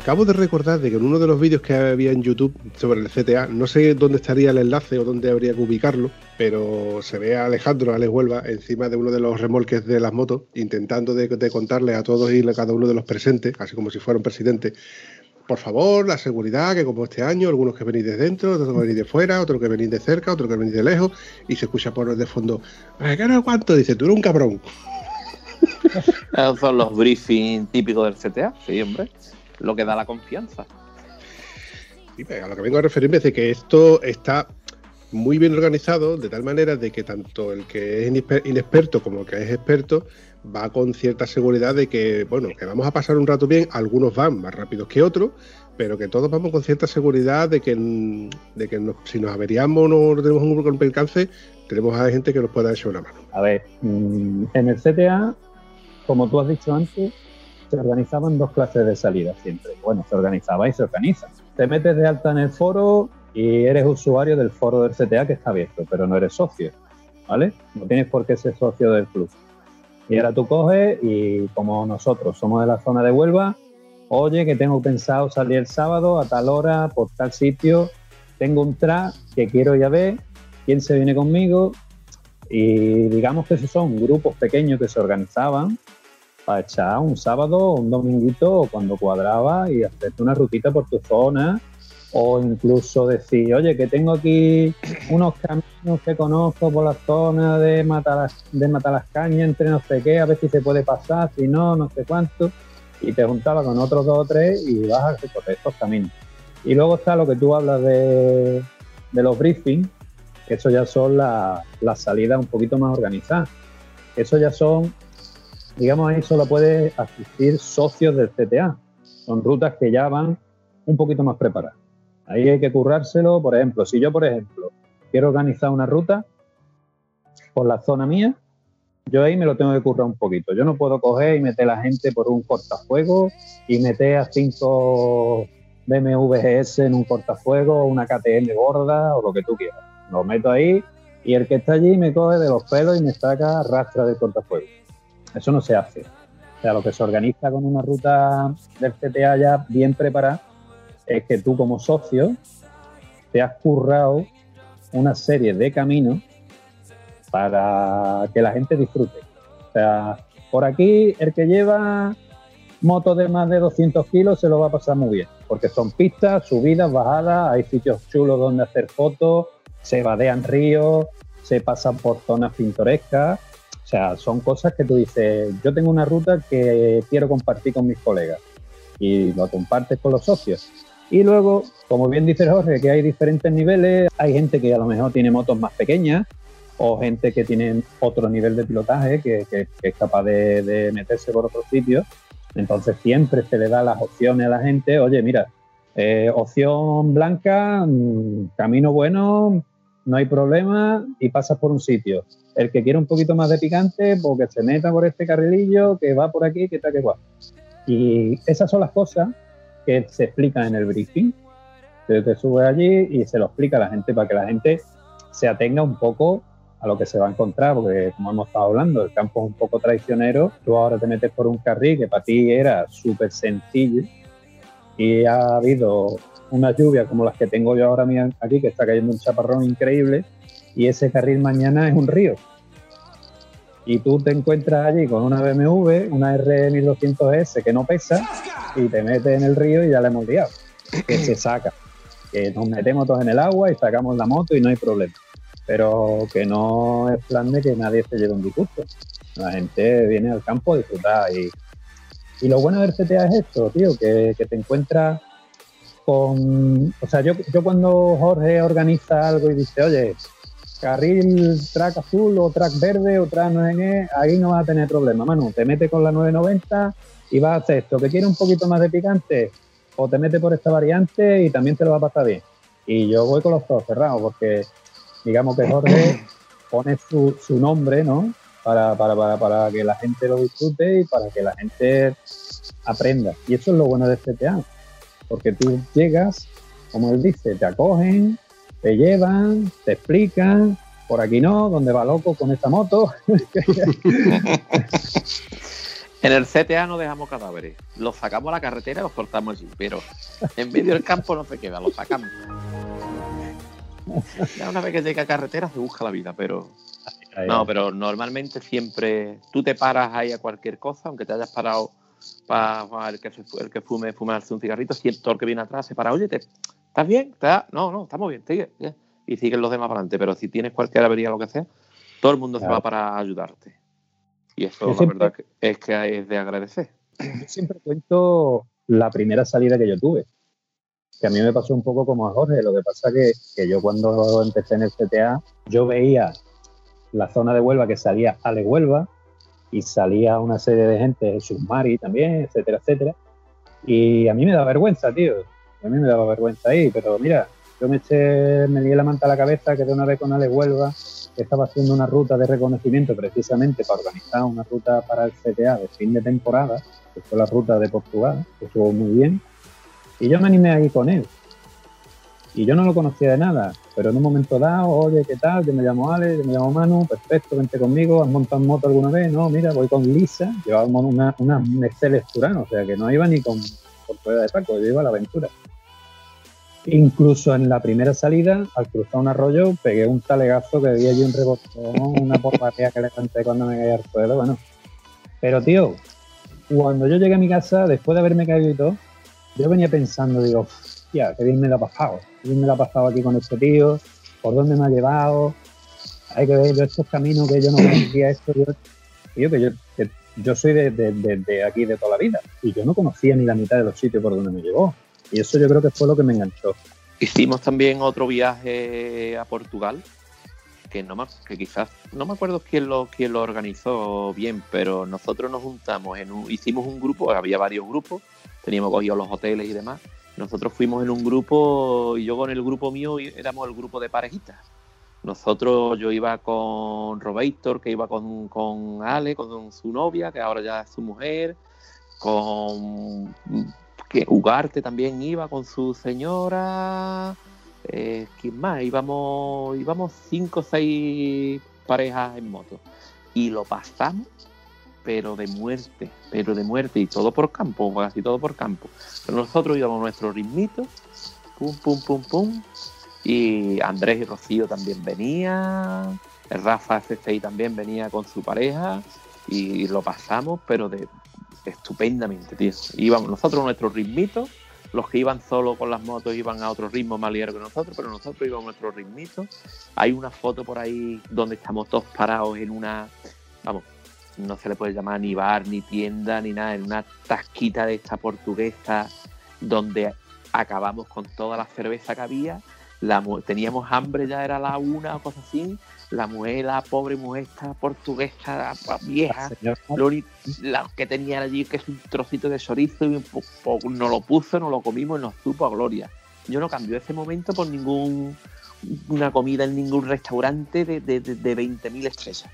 Acabo de recordar de que en uno de los vídeos que había en YouTube sobre el CTA, no sé dónde estaría el enlace o dónde habría que ubicarlo, pero se ve a Alejandro, Alex Huelva, encima de uno de los remolques de las motos, intentando de, contarle a todos y a cada uno de los presentes, así como si fuera un presidente, por favor, la seguridad, que como este año, algunos que venís de dentro, otros que venís de fuera, otros que venís de cerca, otros que venís de lejos, y se escucha por de fondo, "Eh, ¿qué no cuánto? Dice, tú eres un cabrón. Esos son los briefings típicos del CTA, sí, hombre. Lo que da la confianza. Sí, a lo que vengo a referirme es de que esto está muy bien organizado, de tal manera de que tanto el que es inexperto como el que es experto va con cierta seguridad de que, bueno, que vamos a pasar un rato bien, algunos van más rápidos que otros, pero que todos vamos con cierta seguridad de que, de que nos- si nos averiamos o no tenemos un percance, tenemos a gente que nos pueda echar una mano. A ver, mm, en el CTA, como tú has dicho antes, se organizaban dos clases de salida siempre. Bueno, se organizaba y se organiza. Te metes de alta en el foro y eres usuario del foro del CTA que está abierto, pero no eres socio, ¿vale? No tienes por qué ser socio del club. Y ahora tú coges y como nosotros somos de la zona de Huelva, oye, que tengo pensado salir el sábado a tal hora, por tal sitio, tengo un track que quiero ir a ver, ¿quién se viene conmigo? Y digamos que esos son grupos pequeños que se organizaban para echar un sábado un dominguito cuando cuadraba y hacerte una rutita por tu zona o incluso decir, oye, que tengo aquí unos caminos que conozco por la zona de Matalas, de Matalascaña entre no sé qué, a ver si se puede pasar, si no, no sé cuánto. Y te juntaba con otros dos o tres y vas a recorrer estos caminos. Y luego está lo que tú hablas de, de los briefings, que eso ya son las la salidas un poquito más organizadas. Eso ya son, digamos, ahí solo puedes asistir socios del CTA. Son rutas que ya van un poquito más preparadas. Ahí hay que currárselo. Por ejemplo, si yo, por ejemplo, quiero organizar una ruta por la zona mía, yo ahí me lo tengo que currar un poquito. Yo no puedo coger y meter a la gente por un cortafuego y meter a cinco BMW GS en un cortafuego, una KTM gorda o lo que tú quieras. Lo meto ahí y el que está allí me coge de los pelos y me saca rastra del cortafuego. Eso no se hace. O sea, lo que se organiza con una ruta del CTA ya bien preparada es que tú como socio te has currado una serie de caminos para que la gente disfrute. O sea, por aquí el que lleva motos de más de 200 kilos se lo va a pasar muy bien, porque son pistas, subidas, bajadas, hay sitios chulos donde hacer fotos, se vadean ríos, se pasan por zonas pintorescas, o sea, son cosas que tú dices, yo tengo una ruta que quiero compartir con mis colegas y lo compartes con los socios. Y luego, como bien dice Jorge, que hay diferentes niveles, hay gente que a lo mejor tiene motos más pequeñas o gente que tiene otro nivel de pilotaje que, es capaz de, de meterse por otros sitios. Entonces siempre se le da las opciones a la gente, oye, mira, eh, opción blanca, mm, camino bueno, no hay problema y pasas por un sitio. El que quiere un poquito más de picante, pues que se meta por este carrilillo, que va por aquí, que tal, que guay. Y esas son las cosas que se explican en el briefing. Te, te subes allí y se lo explica a la gente para que la gente se atenga un poco a lo que se va a encontrar, porque como hemos estado hablando, el campo es un poco traicionero, tú ahora te metes por un carril que para ti era súper sencillo y ha habido una lluvia como las que tengo yo ahora aquí, que está cayendo un chaparrón increíble, y ese carril mañana es un río. Y tú te encuentras allí con una BMW, una R1200S que no pesa, y te metes en el río y ya la hemos liado, que se saca. Que nos metemos todos en el agua y sacamos la moto y no hay problema pero que no es plan de que nadie se lleve un disgusto. La gente viene al campo a disfrutar y, y lo bueno del CTA es esto, tío, que, que te encuentras con... O sea, yo, yo cuando Jorge organiza algo y dice, oye, carril track azul o track verde o track no sé qué, ahí no vas a tener problema, Manu. Te mete con la 990 y vas a hacer esto, que quiere un poquito más de picante, o te mete por esta variante y también te lo va a pasar bien. Y yo voy con los ojos cerrados porque digamos que Jorge pone su, su nombre, ¿no? Para, para, para, para que la gente lo disfrute y para que la gente aprenda. Y eso es lo bueno de CTA, porque tú llegas, como él dice, te acogen, te llevan, te explican, por aquí no, donde va loco con esta moto. En el CTA no dejamos cadáveres. Los sacamos a la carretera y los cortamos allí. Pero en medio del campo no se queda, los sacamos. Ya una vez que llega a carretera se busca la vida, pero. No, pero normalmente siempre tú te paras ahí a cualquier cosa, aunque te hayas parado para el que, el que fume, fumarse un cigarrito, si el toro que viene atrás se para, oye, ¿te- ¿estás bien? ¿Estás- No, no, estamos bien, sigue, sigue". Y siguen los demás para adelante. Pero si tienes cualquier avería o lo que sea, todo el mundo se va para ayudarte. Y eso, Yo la siempre- verdad, es que es de agradecer. Yo siempre cuento la primera salida que yo tuve. Que a mí me pasó un poco como a Jorge. Lo que pasa que, que yo cuando empecé en el CTA, yo veía la zona de Huelva que salía Ale Huelva y salía una serie de gente, Submari también, etcétera, etcétera. Y a mí me da vergüenza, tío. A mí me daba vergüenza ahí, pero mira, yo me eché, me di la manta a la cabeza, quedé una vez con Ale Huelva, que estaba haciendo una ruta de reconocimiento precisamente para organizar una ruta para el CTA de fin de temporada, que fue la ruta de Portugal, que estuvo muy bien. Y yo me animé ahí con él. Y yo no lo conocía de nada, pero en un momento dado, oye, ¿qué tal? Yo me llamo Ale, yo me llamo Manu, perfecto, vente conmigo, ¿has montado moto alguna vez? No, mira, voy con Lisa, llevábamos una, una Turano, o sea que no iba ni con por fuera de Paco, yo iba a la aventura. Incluso en la primera salida, al cruzar un arroyo, pegué un talegazo que había allí un rebotón, una porbatía que levanté cuando me caí al suelo, bueno. Pero tío, cuando yo llegué a mi casa, después de haberme caído y todo, yo venía pensando, digo, ya, qué bien me la ha pasado, qué bien me la ha pasado aquí con este tío, por dónde me ha llevado, hay que ver estos caminos que yo no conocía esto, yo, que yo, yo soy de- de aquí de toda la vida, y yo no conocía ni la mitad de los sitios por donde me llevó, y eso yo creo que fue lo que me enganchó. Hicimos también otro viaje a Portugal, que no me, que quizás no me acuerdo quién lo quién lo organizó bien, pero nosotros nos juntamos en un, hicimos un grupo, había varios grupos, teníamos cogido los hoteles y demás. Nosotros fuimos en un grupo y yo con el grupo mío éramos el grupo de parejitas. Nosotros, yo iba con Robator, que iba con, con Ale, con su novia, que ahora ya es su mujer, con que Ugarte también iba con su señora. Eh, ¿Quién más? Íbamos, íbamos cinco o seis parejas en moto. Y lo pasamos, pero de muerte, pero de muerte. Y todo por campo, casi todo por campo. Pero nosotros íbamos nuestro ritmito, pum, pum, pum, pum. Y Andrés y Rocío también venían. Rafa F6 también venía con su pareja. Y lo pasamos, pero de, estupendamente, tío. Íbamos nosotros nuestro ritmito, los que iban solo con las motos iban a otro ritmo más ligero que nosotros, pero nosotros íbamos a nuestro ritmito. Hay una foto por ahí donde estamos todos parados en una, vamos, no se le puede llamar ni bar, ni tienda, ni nada, en una tasquita de esta portuguesa donde acabamos con toda la cerveza que había. Teníamos hambre, ya era la una o cosas así. La mujer, la pobre mujer esta portuguesa vieja, lo único la que tenía allí que es un trocito de chorizo y nos lo puso, nos lo comimos y nos supo a gloria. Yo no cambio ese momento por ningún una comida en ningún restaurante de, de, de, de 20.000 estrellas.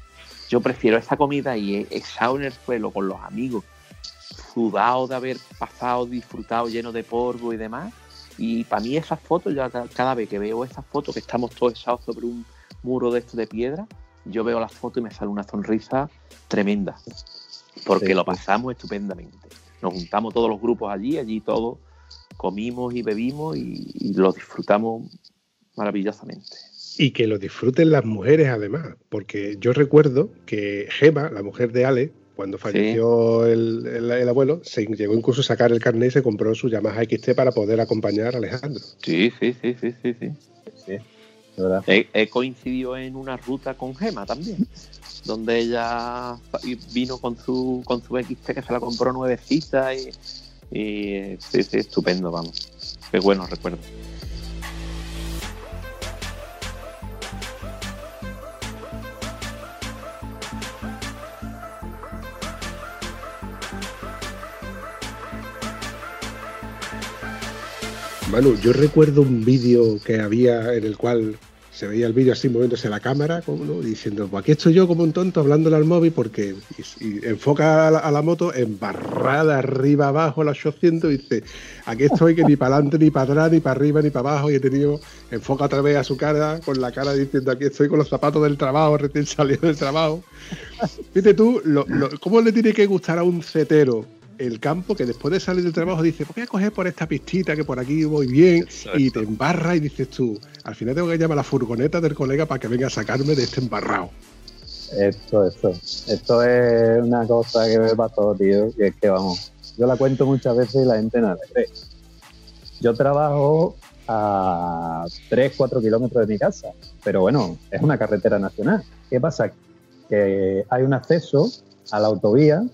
Yo prefiero esa comida ahí echado en el suelo con los amigos, sudado de haber pasado, disfrutado lleno de polvo y demás. Y para mí esas fotos, yo ca- cada vez que veo esas fotos que estamos todos echados sobre un muro de esto de piedra, yo veo las fotos y me sale una sonrisa tremenda. Porque Sí, lo sí. pasamos estupendamente. Nos juntamos todos los grupos allí, allí todos comimos y bebimos y, y lo disfrutamos maravillosamente. Y que lo disfruten las mujeres además, porque yo recuerdo que Gema, la mujer de Ale, cuando falleció el, el- el abuelo, se llegó incluso a sacar el carnet y se compró su Yamaha XT para poder acompañar a Alejandro. Sí, sí, sí, sí, sí, sí. Verdad. He, he coincidido en una ruta con Gema también, donde ella vino con su con su XT que se la compró nuevecita y, y sí, sí, estupendo, vamos. Qué buenos recuerdos. Manu, yo recuerdo un vídeo que había en el cual se veía el vídeo así moviéndose la cámara, como, ¿no? diciendo, pues aquí estoy yo como un tonto hablándole al móvil porque enfoca a la, la moto embarrada arriba abajo a los 800 y dice, aquí estoy que ni para adelante, ni para atrás, ni para arriba, ni para abajo y he tenido, enfoca otra vez a su cara con la cara diciendo, aquí estoy con los zapatos del trabajo, recién salido del trabajo. Fíjate tú, ¿cómo le tiene que gustar a un cetero el campo que después de salir del trabajo dice, pues voy a coger por esta pistita que por aquí voy bien Exacto. y te embarra y dices tú, al final tengo que llamar a la furgoneta del colega para que venga a sacarme de este embarrado. Esto, esto. Esto es una cosa que me pasó, tío. Y es que vamos, yo la cuento muchas veces y la gente no la cree. Yo trabajo a 3, 4 kilómetros de mi casa, pero bueno, es una carretera nacional. ¿Qué pasa? Que hay un acceso a la autovía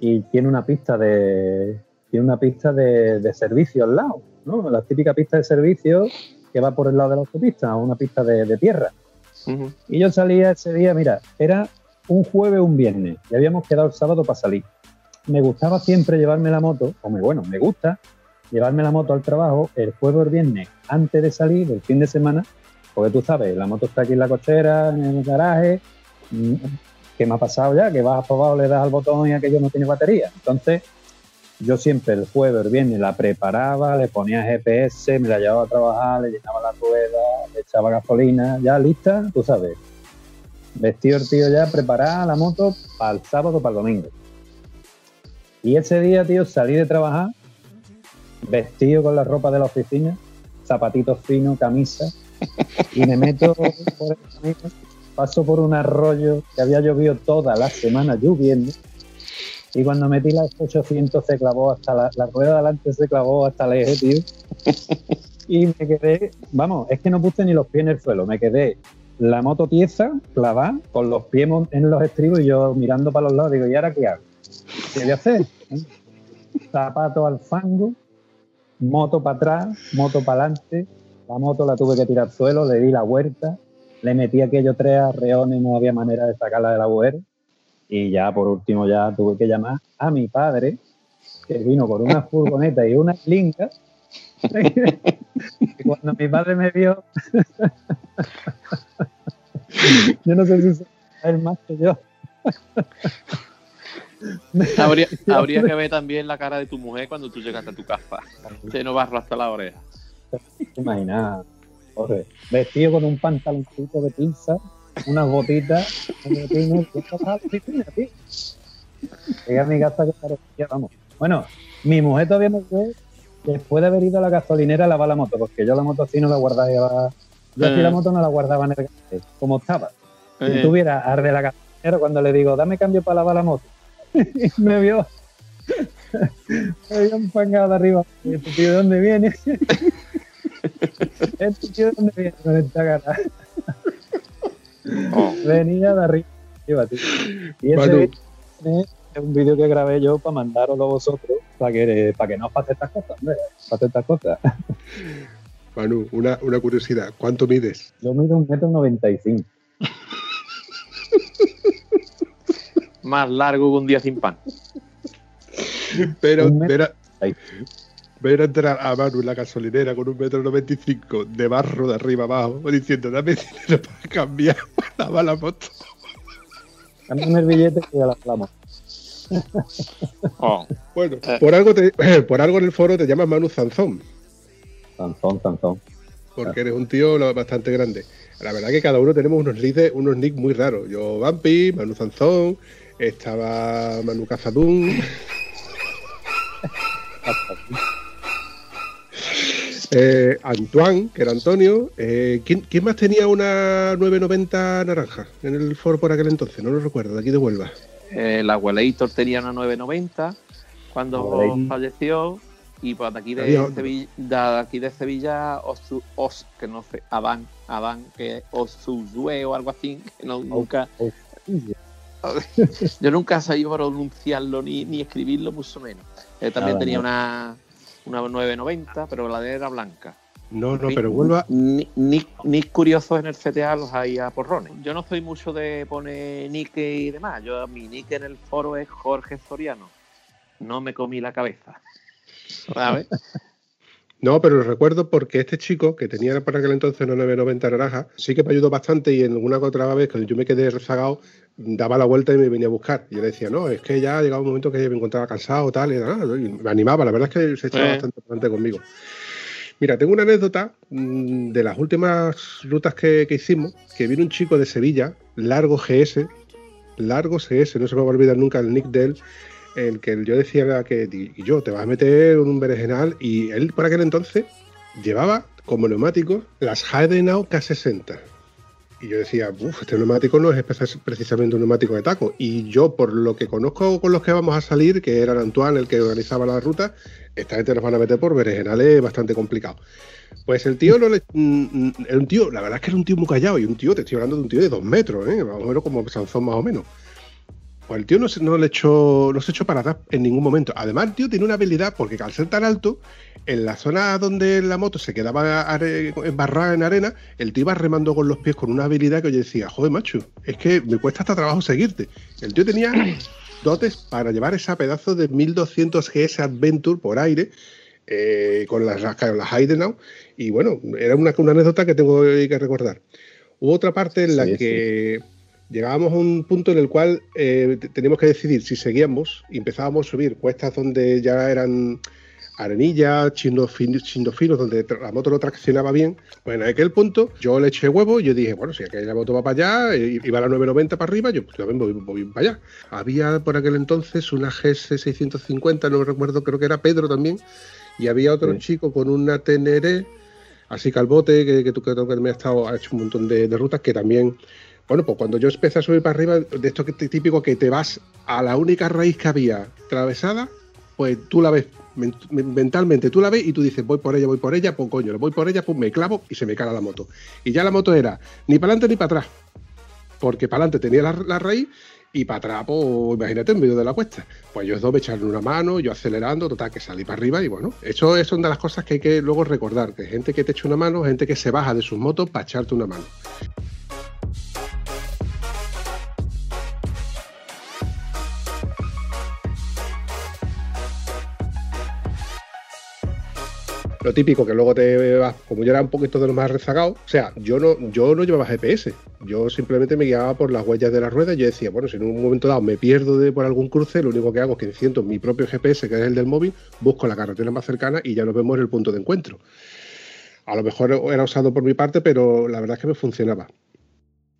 y tiene una pista de tiene una pista de, de servicio al lado, ¿no? La típica pista de servicio que va por el lado de la autopista, una pista de- de tierra. Y yo salía ese día, mira, era un jueves un viernes y habíamos quedado el sábado para salir. Me gustaba siempre llevarme la moto, o me, bueno, me gusta llevarme la moto al trabajo el jueves o el viernes antes de salir del fin de semana, porque tú sabes, la moto está aquí en la cochera, en el garaje, ¿qué me ha pasado ya? Que vas aprobado, le das al botón y aquello no tiene batería. Entonces, yo siempre el jueves el viernes la preparaba, le ponía GPS, me la llevaba a trabajar, le llenaba la rueda, le echaba gasolina, ya lista, tú sabes. Vestido el tío ya, preparada la moto para el sábado, para el domingo. Y ese día, tío, salí de trabajar, vestido con la ropa de la oficina, zapatitos finos, camisa, y me meto por el camino, paso por un arroyo que había llovido toda la semana lloviendo, y cuando metí las 800 se clavó hasta la, la rueda de adelante se clavó hasta el eje, tío. Y me quedé, vamos, es que no puse ni los pies en el suelo, me quedé la moto tiesa, clavada, con los pies en los estribos y yo mirando para los lados, digo, ¿y ahora qué hago? ¿Qué voy a hacer? ¿Eh? Zapato al fango, moto para atrás, moto para adelante, la moto la tuve que tirar al suelo, le di la vuelta, le metí aquellos tres arreones, no había manera de sacarla del agujero, y ya por último ya tuve que llamar a mi padre, que vino con una furgoneta y una linga. y cuando mi padre me vio, yo no sé si se él más que yo. Habría, habría que ver también la cara de tu mujer cuando tú llegaste a tu casa. Se nos barro hasta la oreja. Imagina, Vestido con un pantaloncito de pinza, unas botitas, un tío. Llegué a mi casa que parecía, vamos. Bueno, mi mujer todavía no ve después de haber ido a la gasolinera a lavar la moto, porque yo la moto así no la guardaba. Yo así Eh. la moto no la guardaba en el garaje, como estaba. Si Eh, tuviera ar de la gasolinera cuando le digo, dame cambio para lavar la moto. y me vio. me vio enfangado de arriba. ¿de dónde viene? este tío, ¿de dónde viene? Con esta cara. oh, Venía de arriba. tío. Y ese Manu, es un vídeo que grabé yo para mandaroslo a vosotros, para que, para que no os pase estas cosas, hombre. Pase estas cosas. Manu, una, una curiosidad, ¿cuánto mides? Yo mido un metro noventa y cinco. más largo que un día sin pan. Pero metro ver entrar a Manu en la gasolinera con un metro noventa y cinco de barro de arriba abajo, diciendo, dame dinero para cambiar, lavar la moto. Cámbiame el billete que ya la hablamos. Oh, Bueno, Eh. por algo te, por algo en el foro te llamas Manu Zanzón, Tanzón, tanzón. porque eres un tío bastante grande. La verdad que cada uno tenemos unos nicks, unos nick muy raros. Yo Vampi, Manu Zanzón, estaba Manu Cazadún, eh, Antoine, que era Antonio. Eh, ¿quién, quién más tenía una 990 naranja en el foro por aquel entonces? No lo recuerdo, de aquí de Huelva. eh, la Welator tenía una 990 cuando falleció. Y pues de aquí de. Sevilla, de aquí de Sevilla, Osu- Os, que no sé, Adán, Adán, que Osuzue o algo así, que no, nunca, yo nunca sabía pronunciarlo ni, ni escribirlo, mucho menos. Eh, también Nada, tenía una, una 990, pero la de era blanca. No, no, pero Huelva. Ni, ni, ni curiosos en el CTA los hay a porrones. Yo no soy mucho de poner nick y demás. Yo, mi nick en el foro es Jorge Soriano. No me comí la cabeza. ¿Sabes? No, pero lo recuerdo porque este chico, que tenía por aquel entonces una 990 naranja, sí que me ayudó bastante y en alguna otra vez, cuando yo me quedé rezagado, daba la vuelta y me venía a buscar. Y yo le decía, no, es que ya ha llegado un momento que me encontraba cansado, tal, y, nada, y me animaba. La verdad es que se echaba Eh. bastante bastante conmigo. Mira, tengo una anécdota mm, de las últimas rutas que, que hicimos, que vino un chico de Sevilla, largo GS, largo GS, no se me va a olvidar nunca el nick de él, el que yo decía que yo te vas a meter en un berenjenal y él por aquel entonces llevaba como neumáticos las Heidenau K60. Y yo decía, uff, este neumático no es precisamente un neumático de taco. Y yo, por lo que conozco con los que vamos a salir, que era Antoine el que organizaba la ruta, esta gente nos van a meter por berenjenales bastante complicado. Pues el tío no le. mm, mm, Era un tío, la verdad es que era un tío muy callado y un tío, te estoy hablando de un tío de dos metros, ¿eh? más o menos como Sanzón, más o menos. Pues el tío no se, no le echó, no se echó para atrás en ningún momento. Además, el tío tiene una habilidad, porque al ser tan alto, en la zona donde la moto se quedaba embarrada en arena, el tío iba remando con los pies con una habilidad que yo decía, joder, macho, es que me cuesta hasta trabajo seguirte. El tío tenía dotes para llevar esa pedazo de 1200 GS Adventure por aire, eh, con las, con las Heidenau, y bueno, era una, una anécdota que tengo que recordar. Hubo otra parte en la Sí, que llegábamos a un punto en el cual eh, te- teníamos que decidir si seguíamos y empezábamos a subir cuestas donde ya eran arenillas, chinos fin- chinos finos, donde la moto no traccionaba bien. Pues en aquel punto yo le eché huevo y yo dije, bueno, si aquella moto va para allá, eh, iba a la 990 para arriba, yo pues también voy, voy para allá. Había por aquel entonces una GS650, no recuerdo, creo que era Pedro también, y había otro Sí. chico con una Teneré, así calbote, que, que tú que, que me ha estado, ha hecho un montón de, de rutas que también bueno, pues cuando yo empecé a subir para arriba, de esto que típico que te vas a la única raíz que había atravesada, pues tú la ves men- men- mentalmente, tú la ves y tú dices, voy por ella, voy por ella, pues coño, voy por ella, pues me clavo y se me cala la moto. Y ya la moto era ni para adelante ni para atrás, porque para adelante tenía la, la raíz y para atrás, pues imagínate, en medio de la cuesta. Pues ellos dos me echaron una mano, yo acelerando, total, que salí para arriba y bueno, eso es una de las cosas que hay que luego recordar, que gente que te echa una mano, gente que se baja de sus motos para echarte una mano. Lo típico que luego te vas, como yo era un poquito de los más rezagados, o sea, yo no, yo no llevaba GPS, yo simplemente me guiaba por las huellas de la rueda y yo decía, bueno, si en un momento dado me pierdo de por algún cruce, lo único que hago es que enciendo mi propio GPS, que es el del móvil, busco la carretera más cercana y ya nos vemos en el punto de encuentro. A lo mejor era usado por mi parte, pero la verdad es que me funcionaba.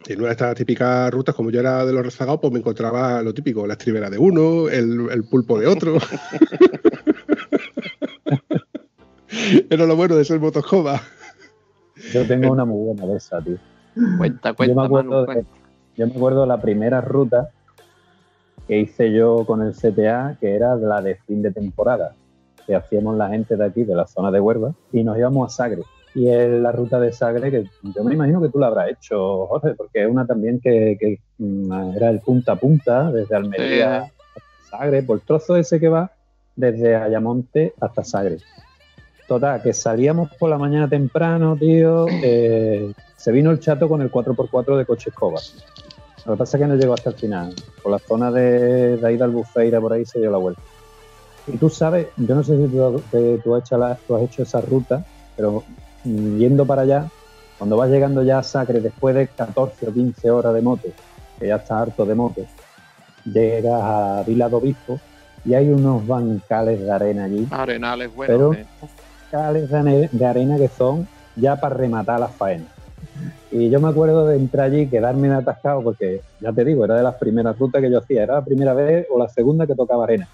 En una de estas típicas rutas, como yo era de los rezagados, pues me encontraba lo típico, la estribera de uno, el pulpo de otro. Era lo bueno de ser motoscoba. Yo tengo una muy buena de esa, tío. Cuenta, Yo cuenta, me acuerdo Manu, de, yo me acuerdo de la primera ruta que hice yo con el CTA, que era la de fin de temporada, que hacíamos la gente de aquí, de la zona de Huelva, y nos íbamos a Sagre. Y es la ruta de Sagre que yo me imagino que tú la habrás hecho, Jorge, porque es una también que, que, mm, era el punta a punta, desde Almería hasta Sagre, por el trozo ese que va desde Ayamonte hasta Sagre. Total, que salíamos por la mañana temprano, tío. eh, se vino el chato con el 4x4 de coche escoba. Lo que pasa es que no llegó hasta el final. Por la zona de, de ahí de Albufeira, por ahí se dio la vuelta. Y tú sabes, yo no sé si tú, has, hecho la- tú has hecho esa ruta, pero yendo para allá, cuando vas llegando ya a Sacre, después de 14 o 15 horas de moto, que ya estás harto de moto, llegas a Vila Obispo y hay unos bancales de arena allí Arenales, Pero- bueno. eh. Cales de arena que son ya para rematar las faenas. Y yo me acuerdo de entrar allí quedarme atascado porque, ya te digo, era de las primeras rutas que yo hacía, era la primera vez o la segunda que tocaba arena.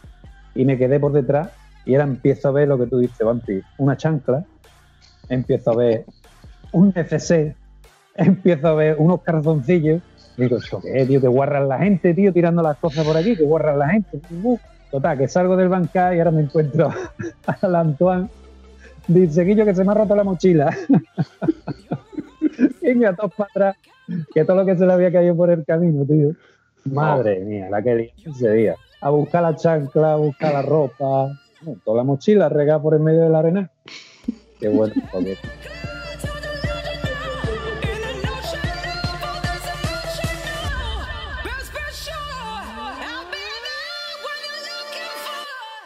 Y me quedé por detrás y ahora empiezo a ver lo que tú dices, Vampi, una chancla, empiezo a ver un FC, empiezo a ver unos calzoncillos, digo, ¿esto qué tío? Que guarran la gente, tío, tirando las cosas por aquí, que guarran la gente. Uh, Total, que salgo del bancal y ahora me encuentro al Antoine Dice Guillo que se me ha roto la mochila. y me ató para atrás, que todo lo que se le había caído por el camino, tío. Madre mía, la que ese día. A buscar la chancla, a buscar la ropa, no, toda la mochila regada por el medio de la arena. Qué bueno, porque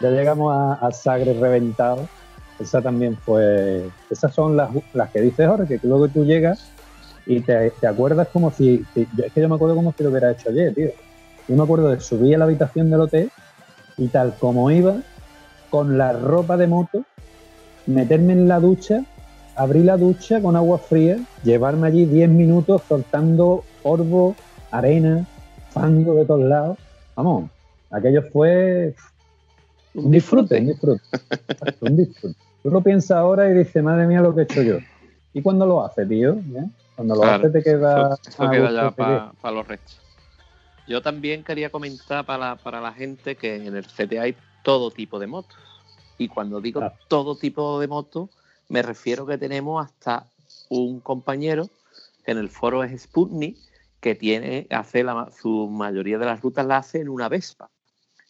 ya llegamos a, a Sagre reventado Esa también fue. Esas son las, las que dices ahora, que luego tú llegas y te, te acuerdas como si, Es que yo me acuerdo como si lo hubiera hecho ayer, tío. Yo me acuerdo de subir a la habitación del hotel y tal como iba, con la ropa de moto, meterme en la ducha, abrir la ducha con agua fría, llevarme allí 10 minutos soltando polvo, arena, fango de todos lados. Vamos, aquello fue un disfrute, un disfrute. Un disfrute. Tú lo piensas ahora y dices, madre mía, lo que he hecho yo. ¿Y cuando lo hace, tío? ¿Eh? Cuando lo Claro, hace te queda... Eso, queda ya para los restos. Yo también quería comentar para, para la gente que en el CTA hay todo tipo de motos. Y cuando digo Claro. todo tipo de motos, me refiero que tenemos hasta un compañero que en el foro es Sputnik, que tiene, hace la, su mayoría de las rutas la hace en una Vespa.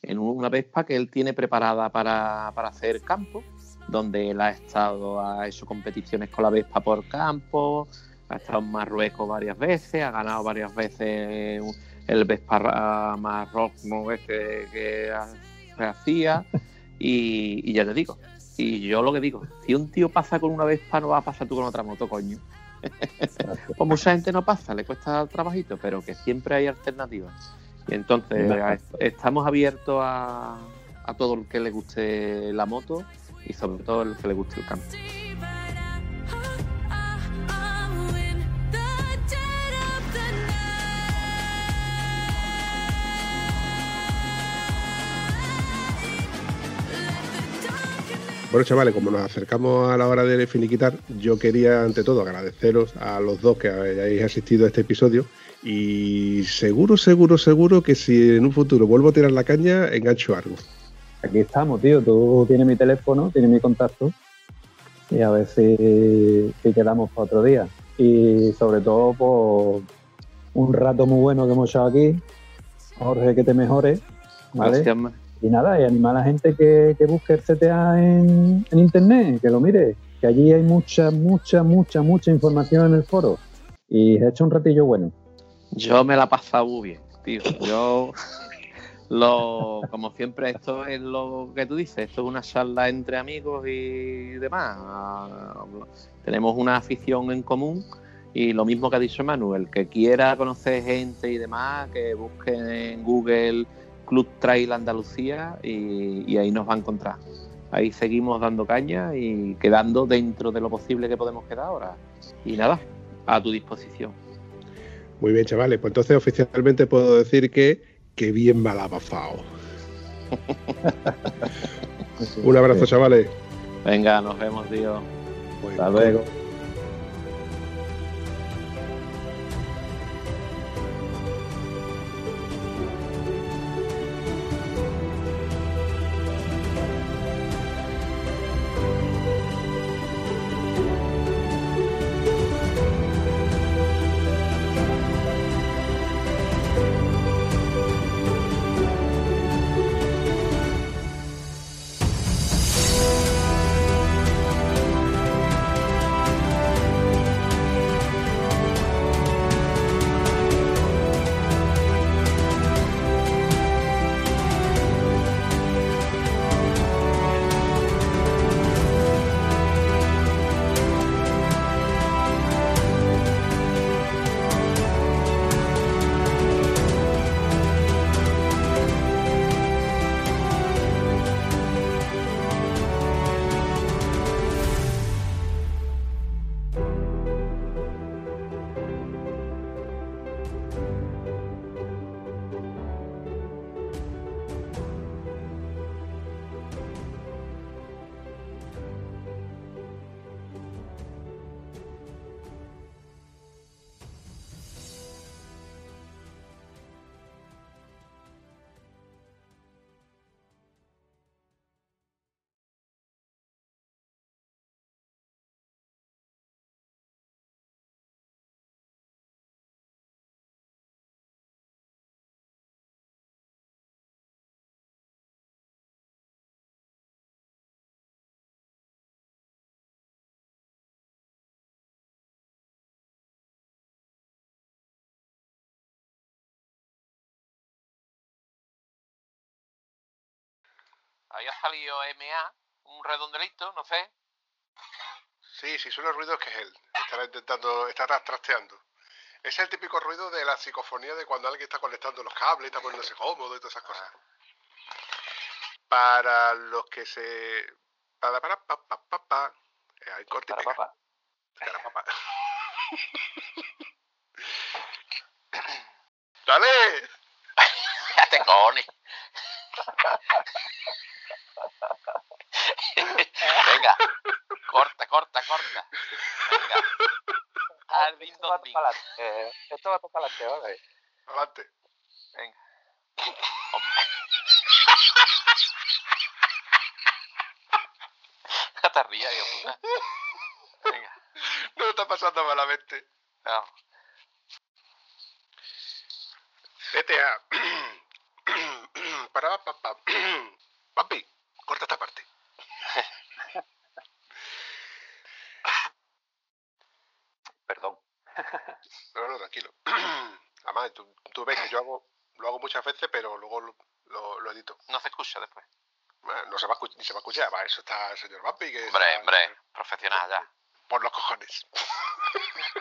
En una Vespa que él tiene preparada para, para hacer campo, donde él ha estado, ha hecho competiciones con la Vespa por campo, ha estado en Marruecos varias veces, ha ganado varias veces el Vespa Marroco este que hacía. Y, y ya te digo, y yo lo que digo, si un tío pasa con una Vespa no va a pasar tú con otra moto, coño. Pues mucha gente no pasa, le cuesta trabajito, pero que siempre hay alternativas. Y entonces a- estamos abiertos a, a todo el que le guste la moto y sobre todo el que le guste el campo. Bueno, chavales, como nos acercamos a la hora de finiquitar, yo quería ante todo agradeceros a los dos que hayáis asistido a este episodio y seguro, seguro, seguro que si en un futuro vuelvo a tirar la caña, engancho algo. Aquí estamos, tío. Tú tienes mi teléfono, tienes mi contacto. Y a ver si, si quedamos para otro día. Y sobre todo por un rato muy bueno que hemos echado aquí. Jorge, que te mejores. ¿vale? Gracias, Y nada, y animar a la gente que, que busque el CTA en, en internet, que lo mire. Que allí hay mucha, mucha, mucha, mucha información en el foro. Y he hecho un ratillo bueno. Yo me la he pasado muy bien, tío. Yo, lo, como siempre, esto es lo que tú dices, esto es una charla entre amigos y demás. Tenemos una afición en común y lo mismo que ha dicho Manuel, que quiera conocer gente y demás, que busque en Google Club Trail Andalucía y, y ahí nos va a encontrar. Ahí seguimos dando caña y quedando dentro de lo posible que podemos quedar ahora. Y nada, a tu disposición. Muy bien, chavales, pues entonces oficialmente puedo decir que, que bien me la ha pasado. Un abrazo, chavales. Venga, nos vemos, tío. Hasta luego. Ahí ha salido MA, un redondelito, no sé, Sí, sí, suena ruido es que es él. Estará intentando, estará trasteando. Es el típico ruido de la psicofonía de cuando alguien está conectando los cables está poniéndose cómodo y todas esas cosas. Para los que se. Para, para, pa, pa, pa, pa. Eh, hay corte y Para papá. Para, pa, pa. ¡Dale! ¡Te cojones! Venga, corta, corta, corta. Venga. Esto va para adelante. Esto va para adelante, ¿vale? Adelante. Venga. Hombre. No te rías, hijo puta. Venga, No está pasando malamente. vamos. GTA. Para, pa, pa. Papi, corta esta parte. Perdón. No, no, tranquilo. Además, tú, tú ves que yo hago, lo hago muchas veces, pero luego lo, lo- lo edito. No se escucha después. Bueno, No se va a escuchar, ni se va a escuchar. Para eso está el señor Bambi, que Hombre, está- hombre, profesional ya. por los cojones.